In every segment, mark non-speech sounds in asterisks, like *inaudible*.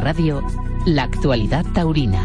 Radio, la actualidad taurina.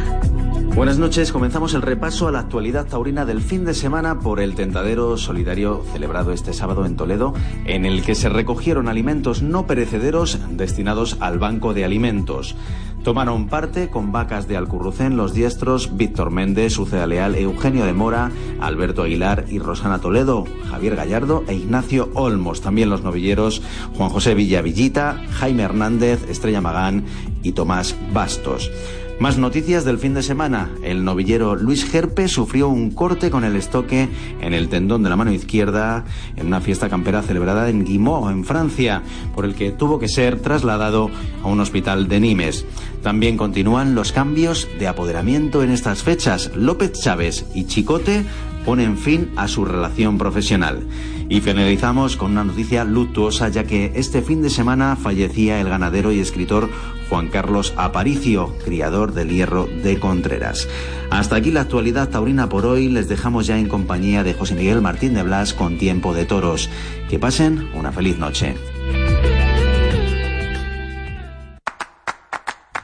Buenas noches, comenzamos el repaso a la actualidad taurina del fin de semana por el tentadero solidario celebrado este sábado en Toledo, en el que se recogieron alimentos no perecederos destinados al Banco de Alimentos. Tomaron parte con vacas de Alcurrucén los diestros Víctor Méndez, Uceda Leal, Eugenio de Mora, Alberto Aguilar y Rosana Toledo, Javier Gallardo e Ignacio Olmos. También los novilleros Juan José Villavillita, Jaime Hernández, Estrella Magán y Tomás Bastos. Más noticias del fin de semana. El novillero Luis Gerpe sufrió un corte con el estoque en el tendón de la mano izquierda en una fiesta campera celebrada en Guimau, en Francia, por el que tuvo que ser trasladado a un hospital de Nimes. También continúan los cambios de apoderamiento en estas fechas. López Chávez y Chicote ponen fin a su relación profesional. Y finalizamos con una noticia luctuosa ya que este fin de semana fallecía el ganadero y escritor Juan Carlos Aparicio, criador del hierro de Contreras. Hasta aquí la actualidad taurina por hoy. Les dejamos ya en compañía de José Miguel Martín de Blas con Tiempo de Toros. Que pasen una feliz noche.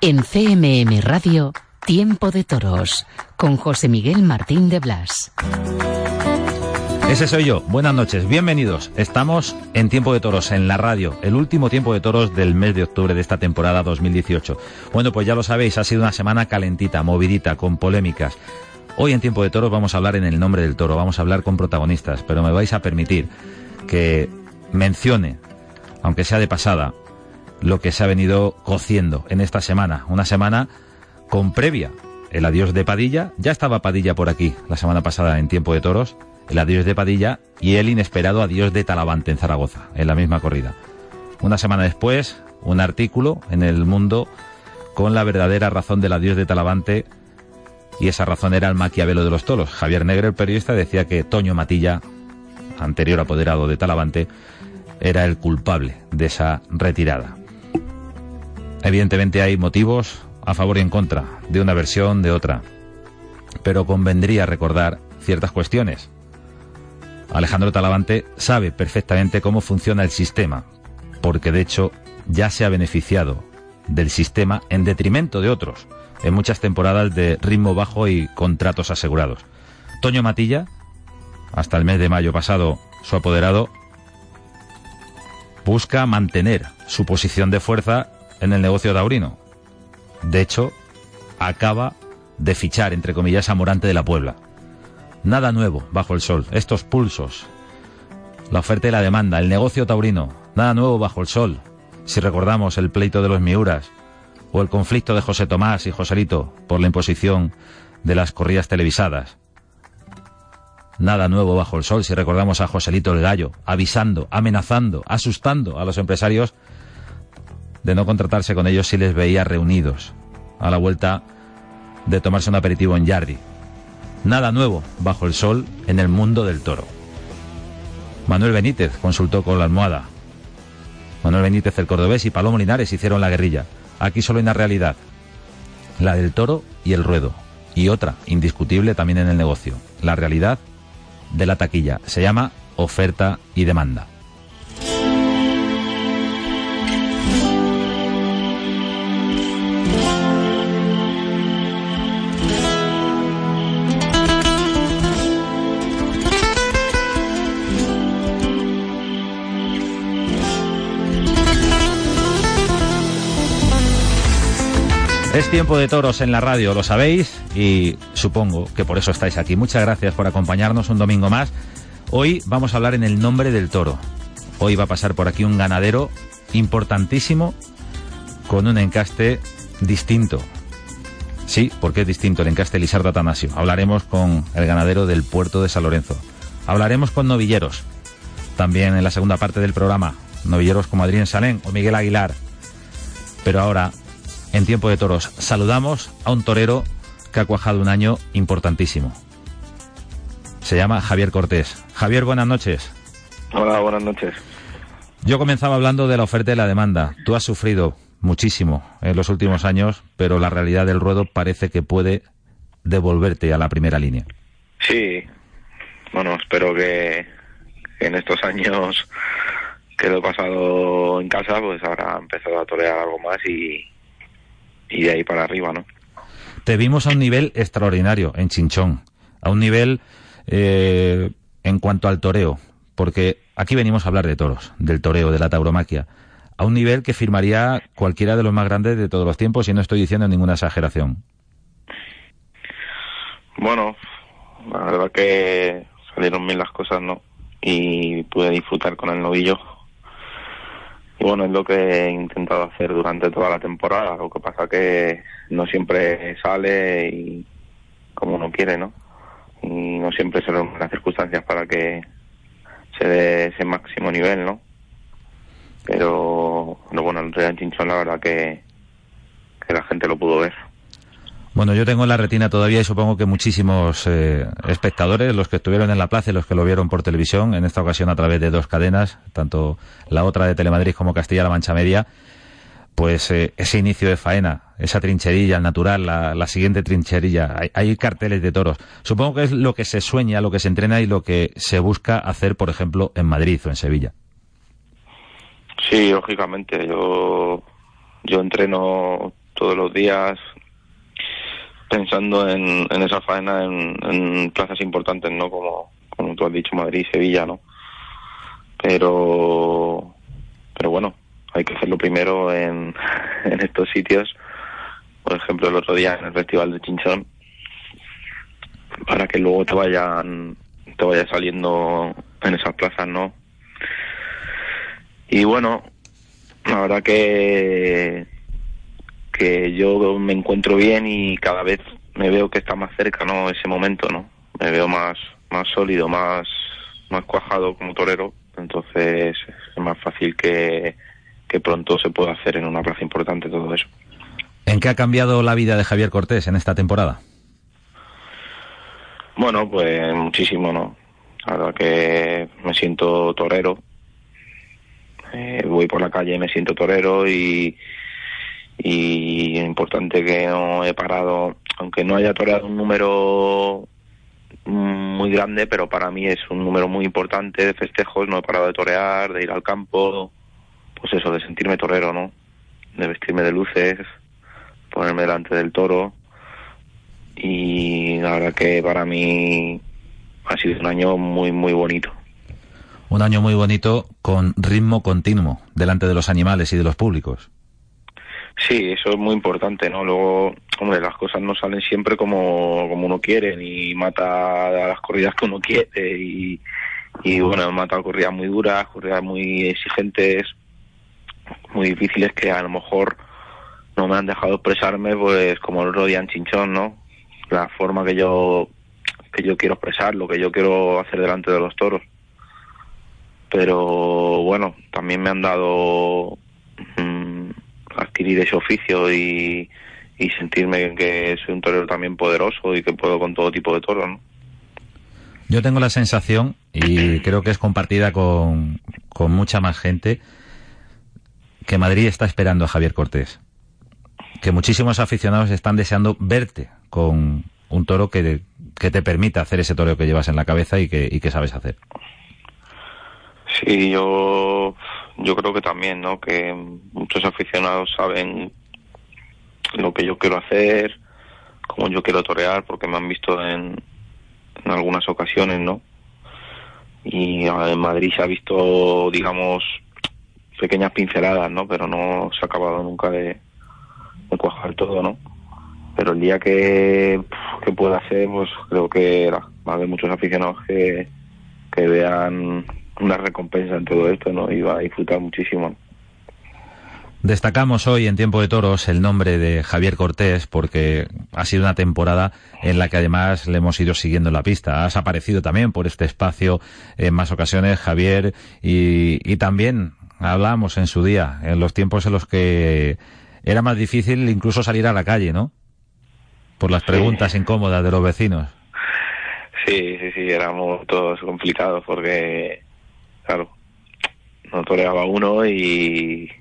En CMM Radio, Tiempo de Toros, con José Miguel Martín de Blas. Ese soy yo. Buenas noches, bienvenidos. Estamos en Tiempo de Toros, en la radio, el último Tiempo de Toros del mes de octubre de esta temporada 2018. Bueno, pues ya lo sabéis, ha sido una semana calentita, movidita, con polémicas. Hoy en Tiempo de Toros vamos a hablar en el nombre del toro, vamos a hablar con protagonistas, pero me vais a permitir que mencione, aunque sea de pasada, lo que se ha venido cociendo en esta semana. Una semana con previa. El adiós de Padilla, ya estaba Padilla por aquí la semana pasada en Tiempo de Toros, el adiós de Padilla y el inesperado adiós de Talavante en Zaragoza, en la misma corrida. Una semana después, un artículo en El Mundo con la verdadera razón del adiós de Talavante y esa razón era el maquiavelo de los toros. Javier Negre, el periodista, decía que Toño Matilla, anterior apoderado de Talavante, era el culpable de esa retirada. Evidentemente hay motivos a favor y en contra, de una versión, de otra, pero convendría recordar ciertas cuestiones. Alejandro Talavante sabe perfectamente cómo funciona el sistema, porque de hecho ya se ha beneficiado del sistema en detrimento de otros, en muchas temporadas de ritmo bajo y contratos asegurados. Toño Matilla, hasta el mes de mayo pasado, su apoderado, busca mantener su posición de fuerza en el negocio taurino. De hecho, acaba de fichar, entre comillas, a Morante de la Puebla. Nada nuevo bajo el sol. Estos pulsos, la oferta y la demanda, el negocio taurino, nada nuevo bajo el sol. Si recordamos el pleito de los Miuras o el conflicto de José Tomás y Joselito por la imposición de las corridas televisadas. Nada nuevo bajo el sol si recordamos a Joselito el Gallo avisando, amenazando, asustando a los empresarios de no contratarse con ellos si les veía reunidos a la vuelta de tomarse un aperitivo en Yardi. Nada nuevo bajo el sol en el mundo del toro. Manuel Benítez consultó con la almohada. Manuel Benítez, el cordobés y Palomo Linares hicieron la guerrilla. Aquí solo hay una realidad. La del toro y el ruedo. Y otra, indiscutible también en el negocio. La realidad de la taquilla. Se llama oferta y demanda. Es tiempo de toros en la radio, lo sabéis, y supongo que por eso estáis aquí. Muchas gracias por acompañarnos un domingo más. Hoy vamos a hablar en el nombre del toro. Hoy va a pasar por aquí un ganadero importantísimo con un encaste distinto. Sí, porque es distinto el encaste Lizardo Atanasio. Hablaremos con el ganadero del puerto de San Lorenzo. Hablaremos con novilleros. También en la segunda parte del programa. Novilleros como Adrián Salén o Miguel Aguilar. Pero ahora en Tiempo de Toros. Saludamos a un torero que ha cuajado un año importantísimo. Se llama Javier Cortés. Javier, buenas noches. Hola, buenas noches. Yo comenzaba hablando de la oferta y la demanda. Tú has sufrido muchísimo en los últimos años, pero la realidad del ruedo parece que puede devolverte a la primera línea. Sí, bueno, espero que, en estos años que lo he pasado en casa, pues ahora he empezado a torear algo más y, y de ahí para arriba, ¿no? Te vimos a un nivel extraordinario en Chinchón, a un nivel eh, en cuanto al toreo, porque aquí venimos a hablar de toros, del toreo, de la tauromaquia, a un nivel que firmaría cualquiera de los más grandes de todos los tiempos y no estoy diciendo ninguna exageración. Bueno, la verdad que salieron bien las cosas, ¿no? Y pude disfrutar con el novillo. Y bueno, es lo que he intentado hacer durante toda la temporada. Lo que pasa que no siempre sale y como uno quiere, ¿no? Y no siempre se las circunstancias para que se dé ese máximo nivel, ¿no? Pero, bueno, el Real Chinchón la verdad que, que la gente lo pudo ver. Bueno, yo tengo en la retina todavía y supongo que muchísimos eh, espectadores, los que estuvieron en la plaza y los que lo vieron por televisión, en esta ocasión a través de dos cadenas, tanto la otra de Telemadrid como Castilla-La Mancha Media, pues eh, ese inicio de faena, esa trincherilla natural, la, siguiente trincherilla, hay, hay, carteles de toros. Supongo que es lo que se sueña, lo que se entrena y lo que se busca hacer, por ejemplo, en Madrid o en Sevilla. Sí, lógicamente. Yo, yo entreno todos los días, pensando en, esa faena en, plazas importantes, ¿no? Como, como tú has dicho, Madrid, Sevilla, ¿no? Pero, pero bueno, hay que hacerlo primero en, *laughs* en estos sitios. Por ejemplo, el otro día en el Festival de Chinchón, para que luego te vayan, te vaya saliendo en esas plazas, ¿no? Y bueno, la verdad que que yo me encuentro bien y cada vez me veo que está más cerca, ¿no? Ese momento, ¿no? Me veo más, más sólido, más, más cuajado como torero, entonces es más fácil que, que pronto se pueda hacer en una plaza importante todo eso. ¿En qué ha cambiado la vida de Javier Cortés en esta temporada? Bueno, pues muchísimo, ¿no? Verdad que me siento torero. Eh, voy por la calle y me siento torero y, y es importante que no he parado, aunque no haya toreado un número muy grande, pero para mí es un número muy importante de festejos, no he parado de torear, de ir al campo, pues eso, de sentirme torero, ¿no? De vestirme de luces, ponerme delante del toro y la verdad que para mí ha sido un año muy, muy bonito. Un año muy bonito con ritmo continuo delante de los animales y de los públicos. Sí, eso es muy importante, ¿no? Luego, hombre, las cosas no salen siempre como, como uno quiere, ni mata a las corridas que uno quiere, y, bueno, mata corridas muy duras, corridas muy exigentes, muy difíciles que a lo mejor no me han dejado expresarme, pues como el Rodian Chinchón, ¿no? La forma que yo que yo quiero expresar, lo que yo quiero hacer delante de los toros. Pero bueno, también me han dado mm, adquirir ese oficio y, sentirme que soy un torero también poderoso y que puedo con todo tipo de toros, ¿no? Yo tengo la sensación, y creo que es compartida con, con mucha más gente, que Madrid está esperando a Javier Cortés. Que muchísimos aficionados están deseando verte con un toro que, que te permita hacer ese toreo que llevas en la cabeza y que, y que sabes hacer. Sí, yo yo creo que también, ¿no? Que muchos aficionados saben lo que yo quiero hacer, cómo yo quiero torear, porque me han visto en, en algunas ocasiones, ¿no? Y en Madrid se ha visto, digamos, pequeñas pinceladas, ¿no? Pero no se ha acabado nunca de, cuajar todo, ¿no? Pero el día que, que pueda hacer, pues creo que va a haber muchos aficionados que, que vean una recompensa en todo esto, ¿no? Y va a disfrutar muchísimo. Destacamos hoy en Tiempo de Toros el nombre de Javier Cortés porque ha sido una temporada en la que además le hemos ido siguiendo la pista. Has aparecido también por este espacio en más ocasiones, Javier, y, y también hablamos en su día, en los tiempos en los que era más difícil incluso salir a la calle, ¿no? Por las preguntas incómodas de los vecinos. Sí, sí, sí, éramos todos complicados porque claro, no toreaba uno y,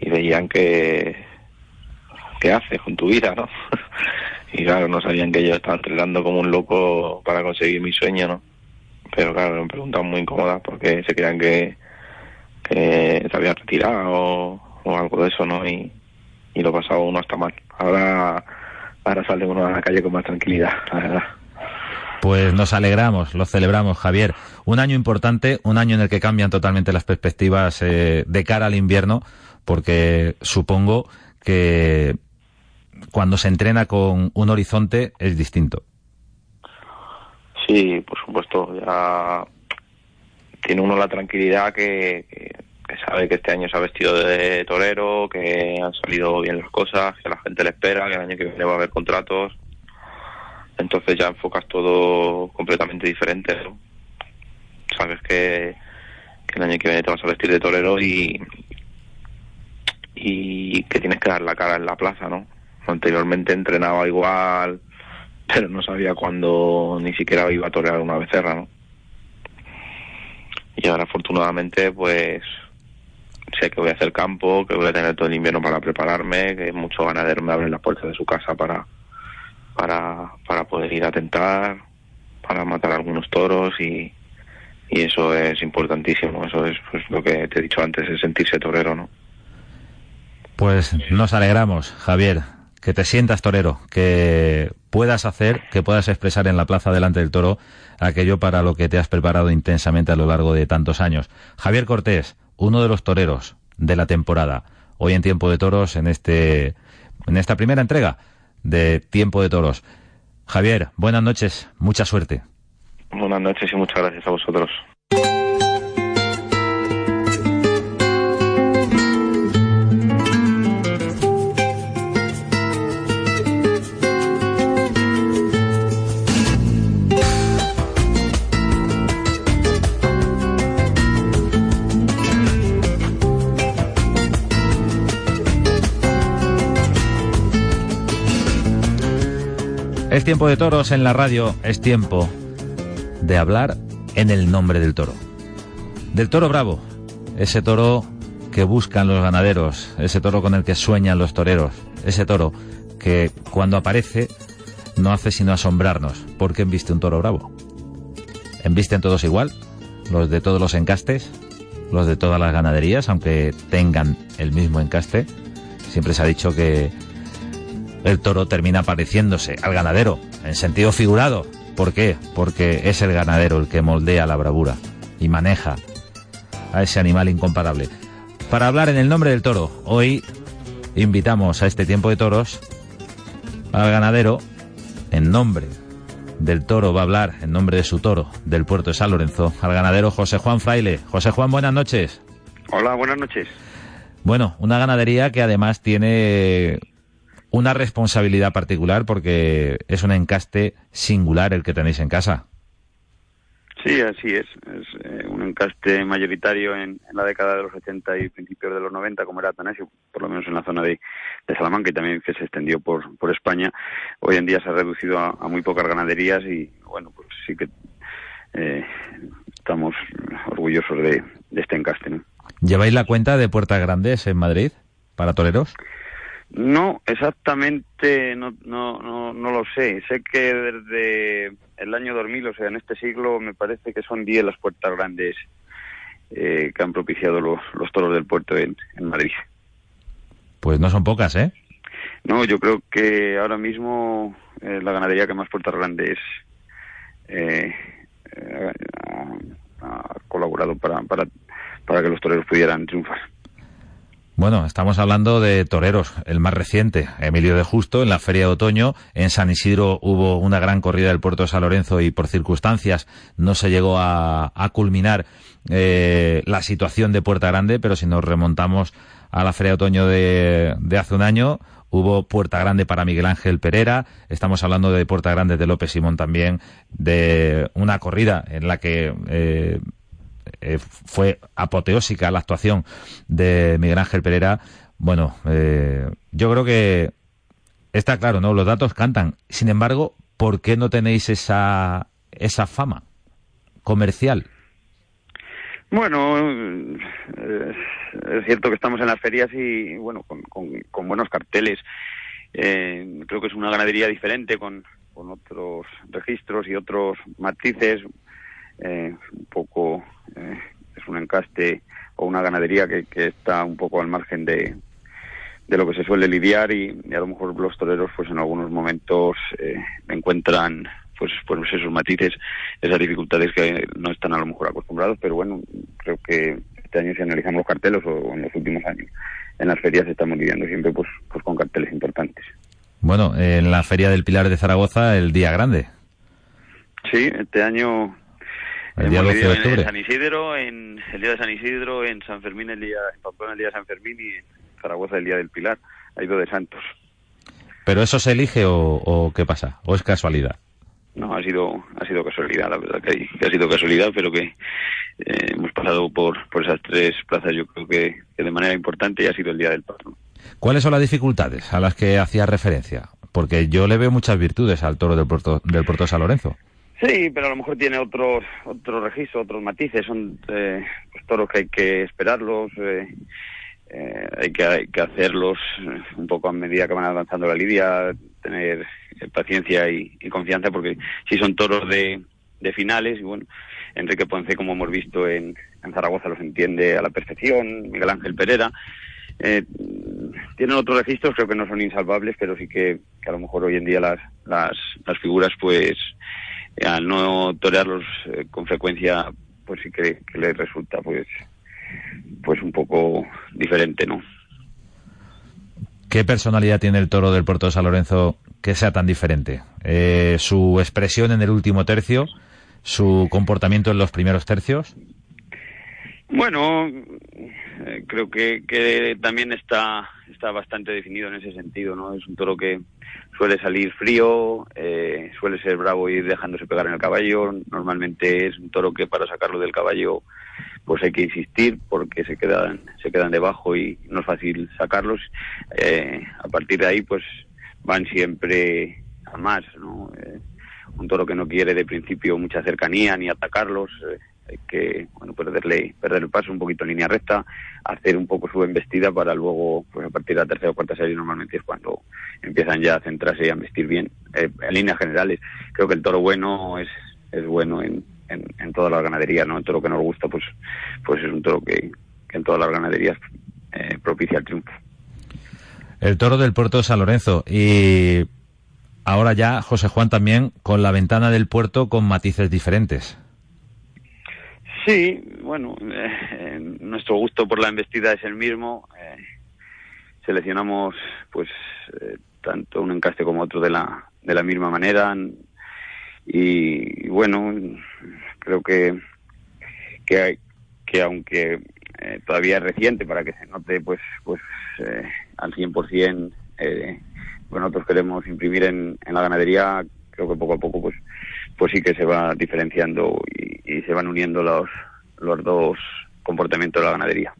y veían que qué haces con tu vida, ¿no? *laughs* y claro, no sabían que yo estaba entrenando como un loco para conseguir mi sueño, ¿no? Pero claro, me preguntan muy incómodas porque se creían que, que se había retirado o, algo de eso, ¿no? Y, y lo pasaba uno hasta mal. Ahora, ahora sale uno a la calle con más tranquilidad, la verdad. Pues nos alegramos, lo celebramos, Javier. Un año importante, un año en el que cambian totalmente las perspectivas eh, de cara al invierno, porque supongo que cuando se entrena con un horizonte es distinto. Sí, por supuesto. Ya tiene uno la tranquilidad que, sabe que este año se ha vestido de torero, que han salido bien las cosas, que la gente le espera, que el año que viene va a haber contratos. Entonces ya enfocas todo completamente diferente. Sabes que, el año que viene te vas a vestir de torero y, y que tienes que dar la cara en la plaza, ¿no? Anteriormente entrenaba igual, pero no sabía cuándo ni siquiera iba a torear una becerra, ¿no? Y ahora afortunadamente pues sé que voy a hacer campo, que voy a tener todo el invierno para prepararme, que muchos ganaderos me abren las puertas de su casa para, para, para poder ir a tentar, para matar algunos toros y, y eso es importantísimo, eso es pues, lo que te he dicho antes, es sentirse torero, ¿no? Pues nos alegramos, Javier, que te sientas torero, que puedas hacer, que puedas expresar en la plaza delante del toro aquello para lo que te has preparado intensamente a lo largo de tantos años. Javier Cortés, uno de los toreros de la temporada, hoy en Tiempo de Toros, en este, en esta primera entrega de Tiempo de Toros. Javier, buenas noches, mucha suerte. Buenas noches y muchas gracias a vosotros. Es tiempo de toros en la radio, es tiempo de hablar en el nombre del toro. Del toro bravo, ese toro que buscan los ganaderos, ese toro con el que sueñan los toreros, ese toro que cuando aparece no hace sino asombrarnos, porque embiste un toro bravo. ¿Embisten todos igual? Los de todos los encastes, los de todas las ganaderías, aunque tengan el mismo encaste. Siempre se ha dicho que el toro termina pareciéndose al ganadero, en sentido figurado. ¿Por qué? Porque es el ganadero el que moldea la bravura y maneja a ese animal incomparable. Para hablar en el nombre del toro, hoy invitamos a este tiempo de toros al ganadero en nombre del toro, va a hablar en nombre de su toro del puerto de San Lorenzo, al ganadero José Juan Fraile. José Juan, buenas noches. Hola, buenas noches. Bueno, una ganadería que además tiene una responsabilidad particular porque es un encaste singular el que tenéis en casa. Sí, así es. Es eh, un encaste mayoritario en, la década de los 80 y principios de los 90, como era Atanasio, por lo menos en la zona de, Salamanca y también que se extendió por, por España. Hoy en día se ha reducido a, muy pocas ganaderías y, bueno, pues sí que eh, estamos orgullosos de, este encaste. ¿Lleváis la cuenta de Puertas Grandes en Madrid para toreros? No, exactamente no, no, no, no lo sé. Sé que desde el año 2000, o sea, en este siglo, me parece que son 10 las puertas grandes eh, que han propiciado los, los toros del puerto en, Madrid. Pues no son pocas, ¿eh? No, yo creo que ahora mismo eh, la ganadería que más puertas grandes eh, ha, ha, colaborado para, para, para que los toreros pudieran triunfar. Bueno, estamos hablando de toreros, el más reciente, Emilio de Justo, en la Feria de Otoño. En San Isidro hubo una gran corrida del puerto de San Lorenzo y por circunstancias no se llegó a, culminar eh, la situación de Puerta Grande, pero si nos remontamos a la Feria de Otoño de, hace un año, hubo Puerta Grande para Miguel Ángel Pereira, estamos hablando de Puerta Grande de López Simón también, de una corrida en la que eh, eh, fue apoteósica la actuación de Miguel Ángel Pereira. Bueno, eh, yo creo que está claro, ¿no? Los datos cantan. Sin embargo, ¿por qué no tenéis esa, esa fama comercial? Bueno, eh, es cierto que estamos en las ferias y, bueno, con, con, buenos carteles. creo que es una ganadería diferente con, con otros registros y otros matices, un poco eh, es un encaste o una ganadería que, está un poco al margen de, de lo que se suele lidiar y, a lo mejor los toreros pues en algunos momentos eh, encuentran pues pues esos matices, esas dificultades que no están a lo mejor acostumbrados, pero bueno, creo que este año si analizamos los carteles o en los últimos años en las ferias estamos lidiando siempre pues, pues con carteles importantes. Bueno, en la Feria del Pilar de Zaragoza el día grande. Sí, este año el día 12 de octubre. En San Isidro, en el día de San Isidro, en San Fermín el día, en Pamplona el día de San Fermín y en Zaragoza el día del Pilar. Hay dos de Santos. ¿Pero eso se elige o, qué pasa? ¿O es casualidad? No, ha sido ha sido casualidad, la verdad que, ha sido casualidad, pero que eh, hemos pasado por, por esas tres plazas, yo creo que, de manera importante y ha sido el día del patrón. ¿Cuáles son las dificultades a las que hacía referencia? Porque yo le veo muchas virtudes al toro del Puerto, del Puerto San Lorenzo. Sí, pero a lo mejor tiene otros otros registros, otros matices. Son eh, pues, toros que hay que esperarlos, eh, eh, hay, que, hacerlos un poco a medida que van avanzando la lidia, tener paciencia y, confianza, porque si son toros de, de finales, y bueno, Enrique Ponce, como hemos visto en, en Zaragoza, los entiende a la perfección, Miguel Ángel Pereira. Eh, tienen otros registros, creo que no son insalvables, pero sí que, que a lo mejor hoy en día las, las, las figuras, pues al no torearlos eh, con frecuencia, pues sí que, les resulta pues pues un poco diferente, ¿no? ¿Qué personalidad tiene el toro del Puerto de San Lorenzo que sea tan diferente? Eh, ¿Su expresión en el último tercio? ¿Su comportamiento en los primeros tercios? Bueno, eh, creo que, que también está, está bastante definido en ese sentido, ¿no? Es un toro que, suele salir frío, eh, suele ser bravo y ir dejándose pegar en el caballo. Normalmente es un toro que para sacarlo del caballo pues hay que insistir porque se quedan se quedan debajo y no es fácil sacarlos. Eh, a partir de ahí pues van siempre a más, ¿no? Eh, un toro que no quiere de principio mucha cercanía ni atacarlos hay que bueno perderle perder el paso un poquito en línea recta hacer un poco su embestida para luego pues a partir de la tercera o cuarta serie normalmente es cuando empiezan ya a centrarse y a investir bien eh, en líneas generales. Creo que el toro bueno es es bueno en, en, todas las ganaderías no el toro que nos gusta pues pues es un toro que, en todas las ganaderías eh, propicia el triunfo. El toro del puerto de San Lorenzo. Y ahora ya José Juan también con la ventana del puerto con matices diferentes Sí, bueno, eh, nuestro gusto por la embestida es el mismo. Eh, seleccionamos, pues, eh, tanto un encaste como otro de la, de la misma manera. Y, bueno, creo que, que, que aunque todavía es reciente para que se note, pues, pues al 100%, eh, bueno, nosotros queremos imprimir en, en la ganadería, creo que poco a poco, pues, pues sí que se va diferenciando y, se van uniendo los, los dos comportamientos de la ganadería.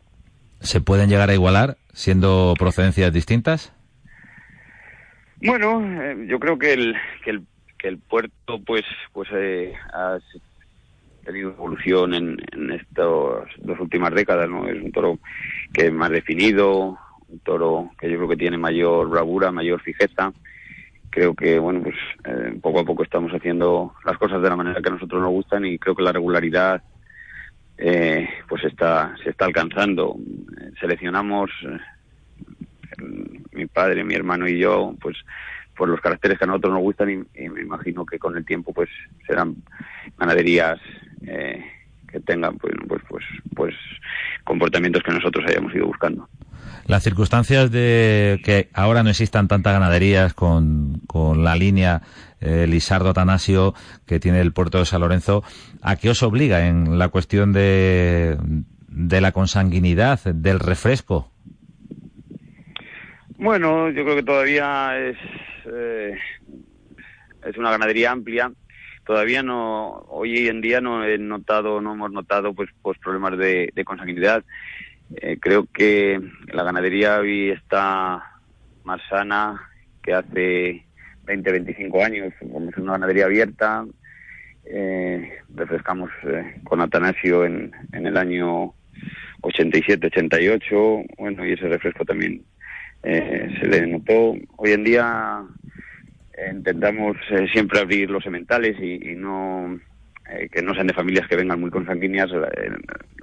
¿Se pueden llegar a igualar siendo procedencias distintas? Bueno, eh, yo creo que el, que el, que el puerto pues pues eh, ha tenido evolución en, en estas dos últimas décadas, ¿no? Es un toro que es más definido, un toro que yo creo que tiene mayor bravura, mayor fijeza, creo que bueno pues eh, poco a poco estamos haciendo las cosas de la manera que a nosotros nos gustan y creo que la regularidad eh, pues está se está alcanzando. Seleccionamos eh, mi padre mi hermano y yo pues por los caracteres que a nosotros nos gustan y, me imagino que con el tiempo pues serán ganaderías que tengan pues pues pues pues comportamientos que nosotros hayamos ido buscando las circunstancias de que ahora no existan tantas ganaderías con, con la línea eh, Lisardo Tanasio que tiene el puerto de San Lorenzo, ¿a qué os obliga en la cuestión de, de la consanguinidad, del refresco? Bueno, yo creo que todavía es, eh, es una ganadería amplia. Todavía no, hoy en día no he notado, no hemos notado pues, pues problemas de consanguinidad. Eh, creo que la ganadería hoy está más sana que hace 20, 25 años. Como es una ganadería abierta, eh, refrescamos eh, con Atanasio en, en el año 87, 88. Bueno, y ese refresco también eh, se le notó. Hoy en día intentamos siempre abrir los sementales y, y no eh, que no sean de familias que vengan muy consanguíneas,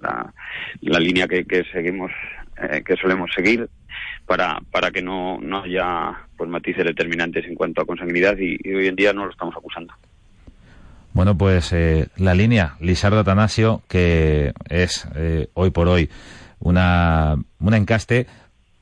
la, la, línea que, seguimos, eh, que solemos seguir, para, para que no, no haya pues matices determinantes en cuanto a consanguinidad y, hoy en día no lo estamos acusando. Bueno, pues eh, la línea Lisardo Atanasio, que es eh, hoy por hoy una, una encaste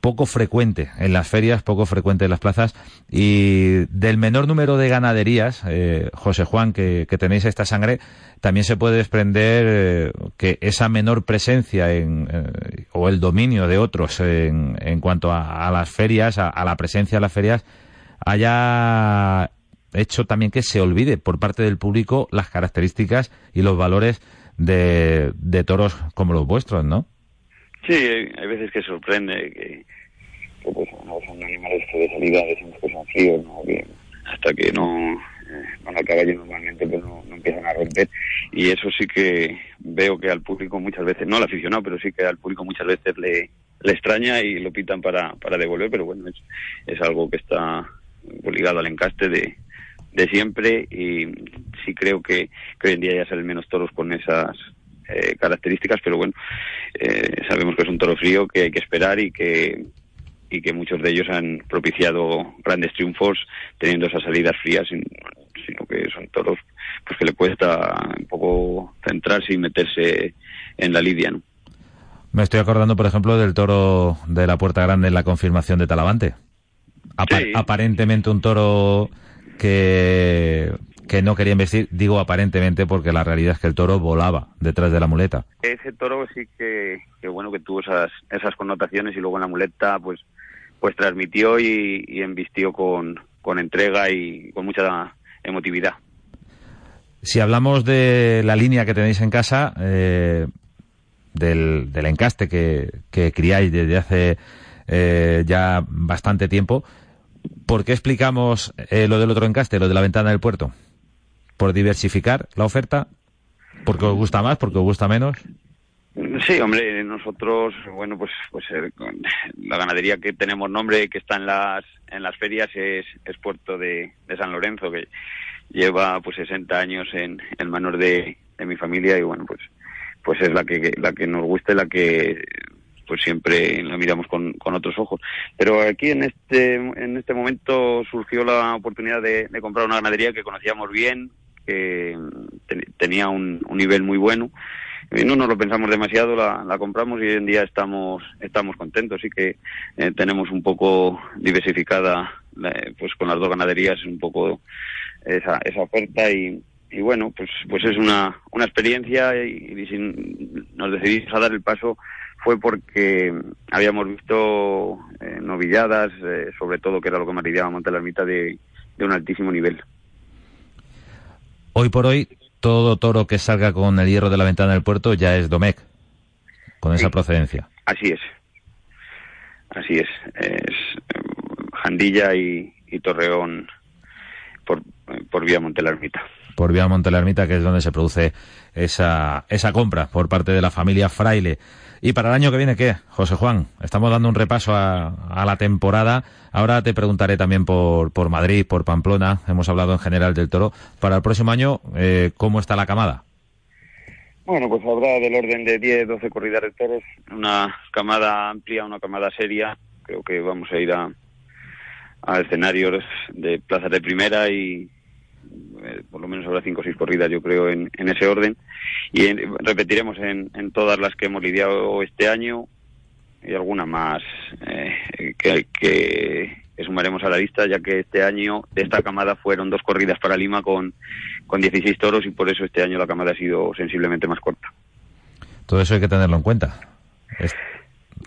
poco frecuente en las ferias, poco frecuente en las plazas y del menor número de ganaderías, eh, José Juan, que, tenéis esta sangre, también se puede desprender eh, que esa menor presencia en, eh, o el dominio de otros en, en cuanto a, las ferias, a, la presencia en las ferias, haya hecho también que se olvide por parte del público las características y los valores de, de toros como los vuestros, ¿no? Sí, hay veces que sorprende que, pues, no son animales que de salida decimos que son fríos, ¿no? que hasta que no eh, van al caballo normalmente pues no, empiezan a romper y eso sí que veo que al público muchas veces, no al aficionado, pero sí que al público muchas veces le, le extraña y lo pitan para, para devolver, pero bueno, es, es algo que está ligado al encaste de, de siempre y sí creo que, que hoy en día ya salen menos toros con esas eh, características, pero bueno, eh, sabemos que es un toro frío que hay que esperar y que y que muchos de ellos han propiciado grandes triunfos teniendo esas salidas frías, sino que son toros pues que le cuesta un poco centrarse y meterse en la lidia, ¿no? Me estoy acordando, por ejemplo, del toro de la Puerta Grande en la confirmación de Talavante. Aparentemente un toro que que no quería investir, digo aparentemente porque la realidad es que el toro volaba detrás de la muleta. Ese toro sí que, bueno que tuvo esas, esas connotaciones y luego en la muleta pues pues transmitió y, y embistió con, con entrega y con mucha emotividad. Si hablamos de la línea que tenéis en casa, eh, del, encaste que, que, criáis desde hace eh, ya bastante tiempo, ¿por qué explicamos eh, lo del otro encaste, lo de la ventana del puerto? por diversificar la oferta? ¿Porque os gusta más? ¿Porque os gusta menos? Sí, hombre, nosotros, bueno, pues, pues eh, la ganadería que tenemos nombre, que está en las en las ferias, es, es Puerto de, San Lorenzo, que lleva pues 60 años en, el manos de, mi familia y bueno, pues pues es la que la que nos gusta y la que pues siempre la miramos con, con otros ojos. Pero aquí en este en este momento surgió la oportunidad de comprar una ganadería que conocíamos bien, que tenía un, nivel muy bueno. Y no nos lo pensamos demasiado, la, compramos y hoy en día estamos estamos contentos. y que eh, tenemos un poco diversificada, eh, pues con las dos ganaderías, un poco esa, esa oferta y, y bueno, pues pues es una, una experiencia y, si nos decidimos a dar el paso fue porque habíamos visto eh, novilladas, sobre todo que era lo que más lidiaba Monte la de, de un altísimo nivel. Hoy por hoy, todo toro que salga con el hierro de la ventana del puerto ya es Domecq, con esa procedencia. Así es. Así es. Es em, Jandilla y, Torreón por, por vía Montelarmita. Por vía Montelarmita, que es donde se produce esa, esa compra por parte de la familia Fraile. ¿Y para el año que viene qué, José Juan? Estamos dando un repaso a, la temporada. Ahora te preguntaré también por, Madrid, por Pamplona. Hemos hablado en general del toro. Para el próximo año, eh, ¿cómo está la camada? Bueno, pues habrá del orden de 10, 12 corridas de toros. Una camada amplia, una camada seria. Creo que vamos a ir a, a escenarios de plazas de primera y, eh, por lo menos habrá cinco o seis corridas, yo creo, en, ese orden. Y repetiremos en, todas las que hemos lidiado este año y alguna más eh, que, que, sumaremos a la lista, ya que este año de esta camada fueron dos corridas para Lima con, con 16 toros y por eso este año la camada ha sido sensiblemente más corta. Todo eso hay que tenerlo en cuenta.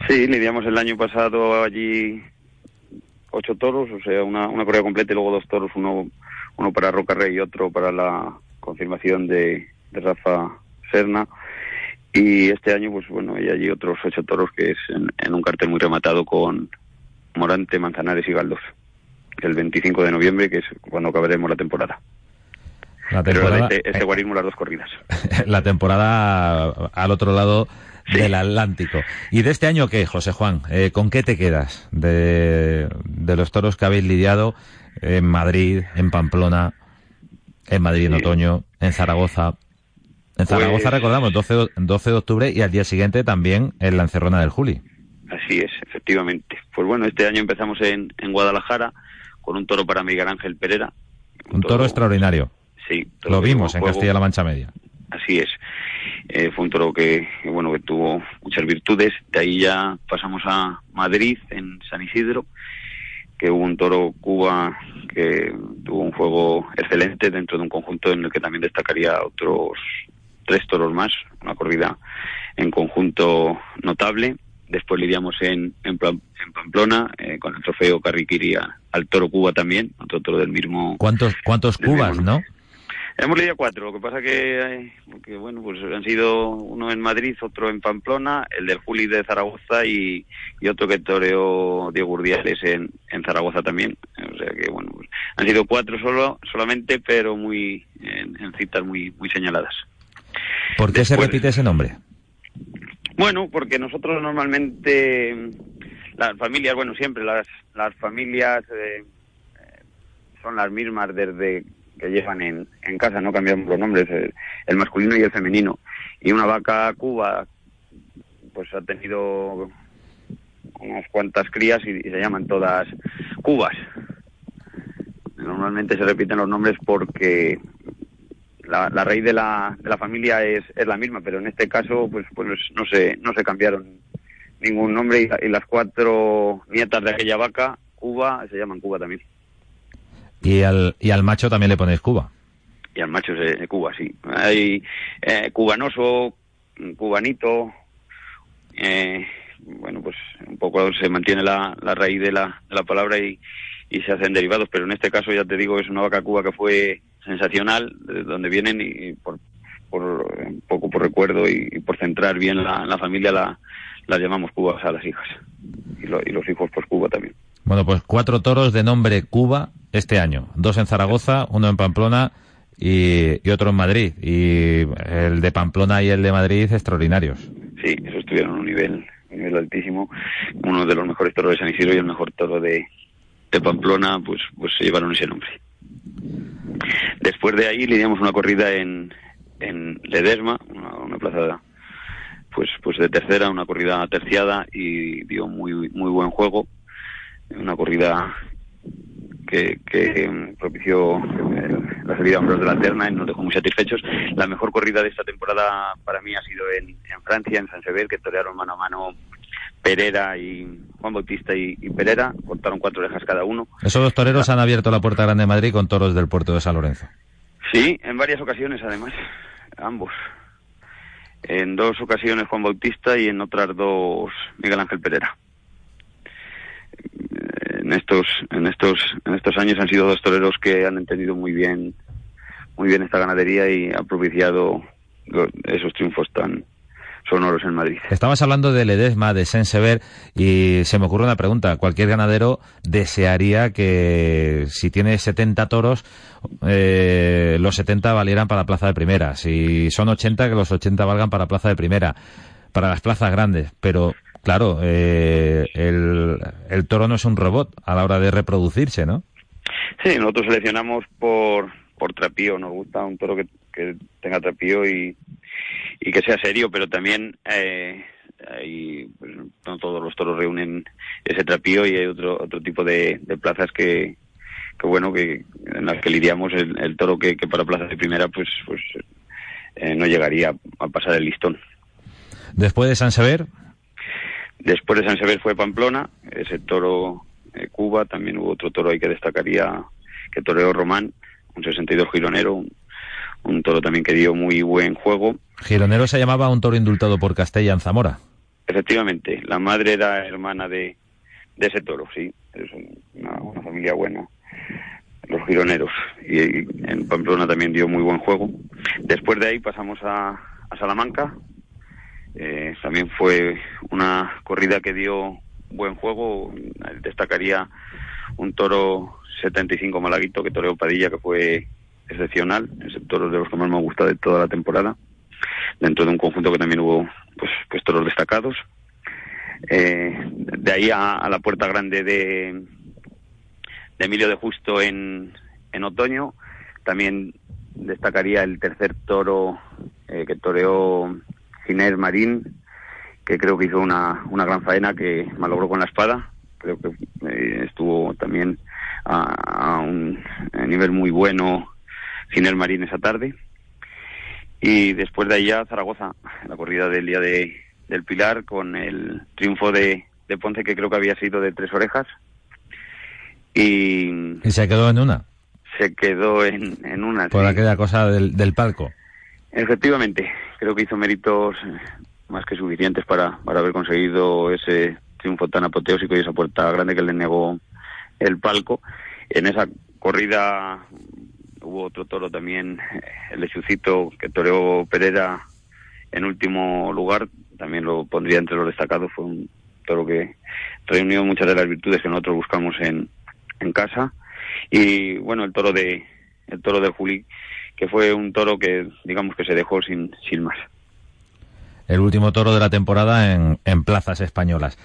Sí, lidiamos el año pasado allí ocho toros, o sea, una, una corrida completa y luego dos toros, uno uno para Roca Rey y otro para la confirmación de, Rafa Serna. Y este año, pues bueno, hay allí otros ocho toros que es en, un cartel muy rematado con Morante, Manzanares y Galdos. El 25 de noviembre, que es cuando acabaremos la temporada. La temporada Pero este, este guarismo las dos corridas. *laughs* La temporada al otro lado del Atlántico. ¿Y de este año qué, José Juan? Eh, ¿Con qué te quedas de, de los toros que habéis lidiado en Madrid, en Pamplona, en Madrid en otoño, en Zaragoza. En Zaragoza pues recordamos 12 de, 12 de octubre y al día siguiente también en la encerrona del Juli. Así es, efectivamente. pues bueno, este año empezamos en, en Guadalajara con un toro para Miguel Ángel Pereira. Un, toro, extraordinario. Sí. Lo vimos en Castilla-La Mancha Media. Así es. Eh, fue un toro que, bueno, que tuvo muchas virtudes. De ahí ya pasamos a Madrid, en San Isidro, que hubo un toro Cuba que tuvo un juego excelente dentro de un conjunto en el que también destacaría otros tres toros más, una corrida en conjunto notable. Después lidiamos en, en, Pamplona eh, con el trofeo Carriquiri al toro Cuba también, otro toro del mismo. ¿Cuántos, cuántos Cubas, no? Hemos lidiado cuatro, lo que pasa que, que, bueno, pues han sido uno en Madrid, otro en Pamplona, el del Juli de Zaragoza y, otro que toreó Diego Urdiales en, en Zaragoza también. O sea que, bueno, pues han sido cuatro solo, solamente, pero muy en, citas muy, muy señaladas. ¿Por qué se repite ese nombre? Bueno, porque nosotros normalmente, las familias, bueno, siempre las, las familias eh, son las mismas desde que llevan en, en casa, no cambiamos los nombres, el, masculino y el femenino. Y una vaca cuba, pues ha tenido unas cuantas crías y, se llaman todas cubas. Normalmente se repiten los nombres porque la, raíz de la, de la familia es, es la misma, pero en este caso pues, pues no, se, no se cambiaron ningún nombre y, y las cuatro nietas de aquella vaca, Cuba, se llaman Cuba también. Y al, y al macho también le pones Cuba. Y al macho es Cuba, sí. Hay eh, cubanoso, cubanito, eh, bueno, pues un poco se mantiene la, la raíz de la, la palabra y, y se hacen derivados, pero en este caso ya te digo, es una vaca cuba que fue sensacional, de donde vienen y, por, por un poco por recuerdo y, por centrar bien la, la familia la, las llamamos cubas a las hijas y, y los hijos pues Cuba también. Bueno, pues cuatro toros de nombre Cuba este año. Dos en Zaragoza, uno en Pamplona y, otro en Madrid. Y el de Pamplona y el de Madrid extraordinarios. Sí, eso estuvieron un nivel, nivel altísimo. Uno de los mejores toros de San Isidro y el mejor toro de, de Pamplona, pues, pues se llevaron ese nombre. Después de ahí lidiamos una corrida en, en Ledesma, una, una plaza pues, pues de tercera, una corrida terciada y dio muy, muy buen juego. Una corrida que, que propició eh, la salida a hombros de la terna y nos dejó muy satisfechos. La mejor corrida de esta temporada para mí ha sido en, en Francia, en San Sever, que torearon mano a mano Perera y Juan Bautista y, Perera, cortaron cuatro orejas cada uno. Esos dos toreros han abierto la Puerta Grande de Madrid con toros del puerto de San Lorenzo. Sí, en varias ocasiones además, ambos. En dos ocasiones Juan Bautista y en otras dos Miguel Ángel Perera en estos en estos en estos años han sido dos toreros que han entendido muy bien muy bien esta ganadería y han propiciado esos triunfos tan sonoros en Madrid. Estabas hablando del Edesma, de Sensever, y se me ocurre una pregunta. Cualquier ganadero desearía que si tiene 70 toros, eh, los 70 valieran para plaza de primera. Si son 80, que los 80 valgan para plaza de primera, para las plazas grandes. Pero Claro, eh, el, el toro no es un robot a la hora de reproducirse, ¿no? Sí, nosotros seleccionamos por, por trapío, nos gusta un toro que, que tenga trapío y, y que sea serio, pero también eh, pues, no todos los toros reúnen ese trapío y hay otro otro tipo de, de plazas que, que bueno que en las que lidiamos el, el toro que, que, para plaza de primera pues pues eh, no llegaría a pasar el listón. Después de San Sever, Después de San Sever fue Pamplona, ese toro eh, Cuba, también hubo otro toro ahí que destacaría, que toreó Román, un 62 gironero, un, toro también que dio muy buen juego. Gironero se llamaba un toro indultado por Castella en Zamora. Efectivamente, la madre era hermana de, de ese toro, sí, es una, familia buena, los gironeros, y, en Pamplona también dio muy buen juego. Después de ahí pasamos a, a Salamanca, eh, también fue una corrida que dio buen juego. Destacaría un toro 75 malaguito que toreó Padilla, que fue excepcional. Es el toro de los que más me ha gustado de toda la temporada. Dentro de un conjunto que también hubo pues, pues toros destacados. Eh, de ahí a, la puerta grande de, de Emilio de Justo en, en otoño. También destacaría el tercer toro eh, que toreó Ginés Marín, que creo que hizo una, una gran faena que malogró con la espada creo que eh, estuvo también a, un nivel muy bueno Giner Marín esa tarde. Y después de ahí a Zaragoza, la corrida del día de, del Pilar, con el triunfo de, de Ponce, que creo que había sido de tres orejas. Y, ¿Y se quedó en una. Se quedó en, en una. Por aquella cosa del, del palco. Efectivamente, creo que hizo méritos más que suficientes para, para haber conseguido ese triunfo tan apoteósico y esa puerta grande que le negó el palco. En esa corrida hubo otro toro también, el lechucito que toreó Pereira en último lugar, también lo pondría entre los destacados, fue un toro que reunió muchas de las virtudes que nosotros buscamos en, en casa. Y bueno, el toro de el toro de Juli, que fue un toro que digamos que se dejó sin, sin más el último toro de la temporada en, en plazas españolas.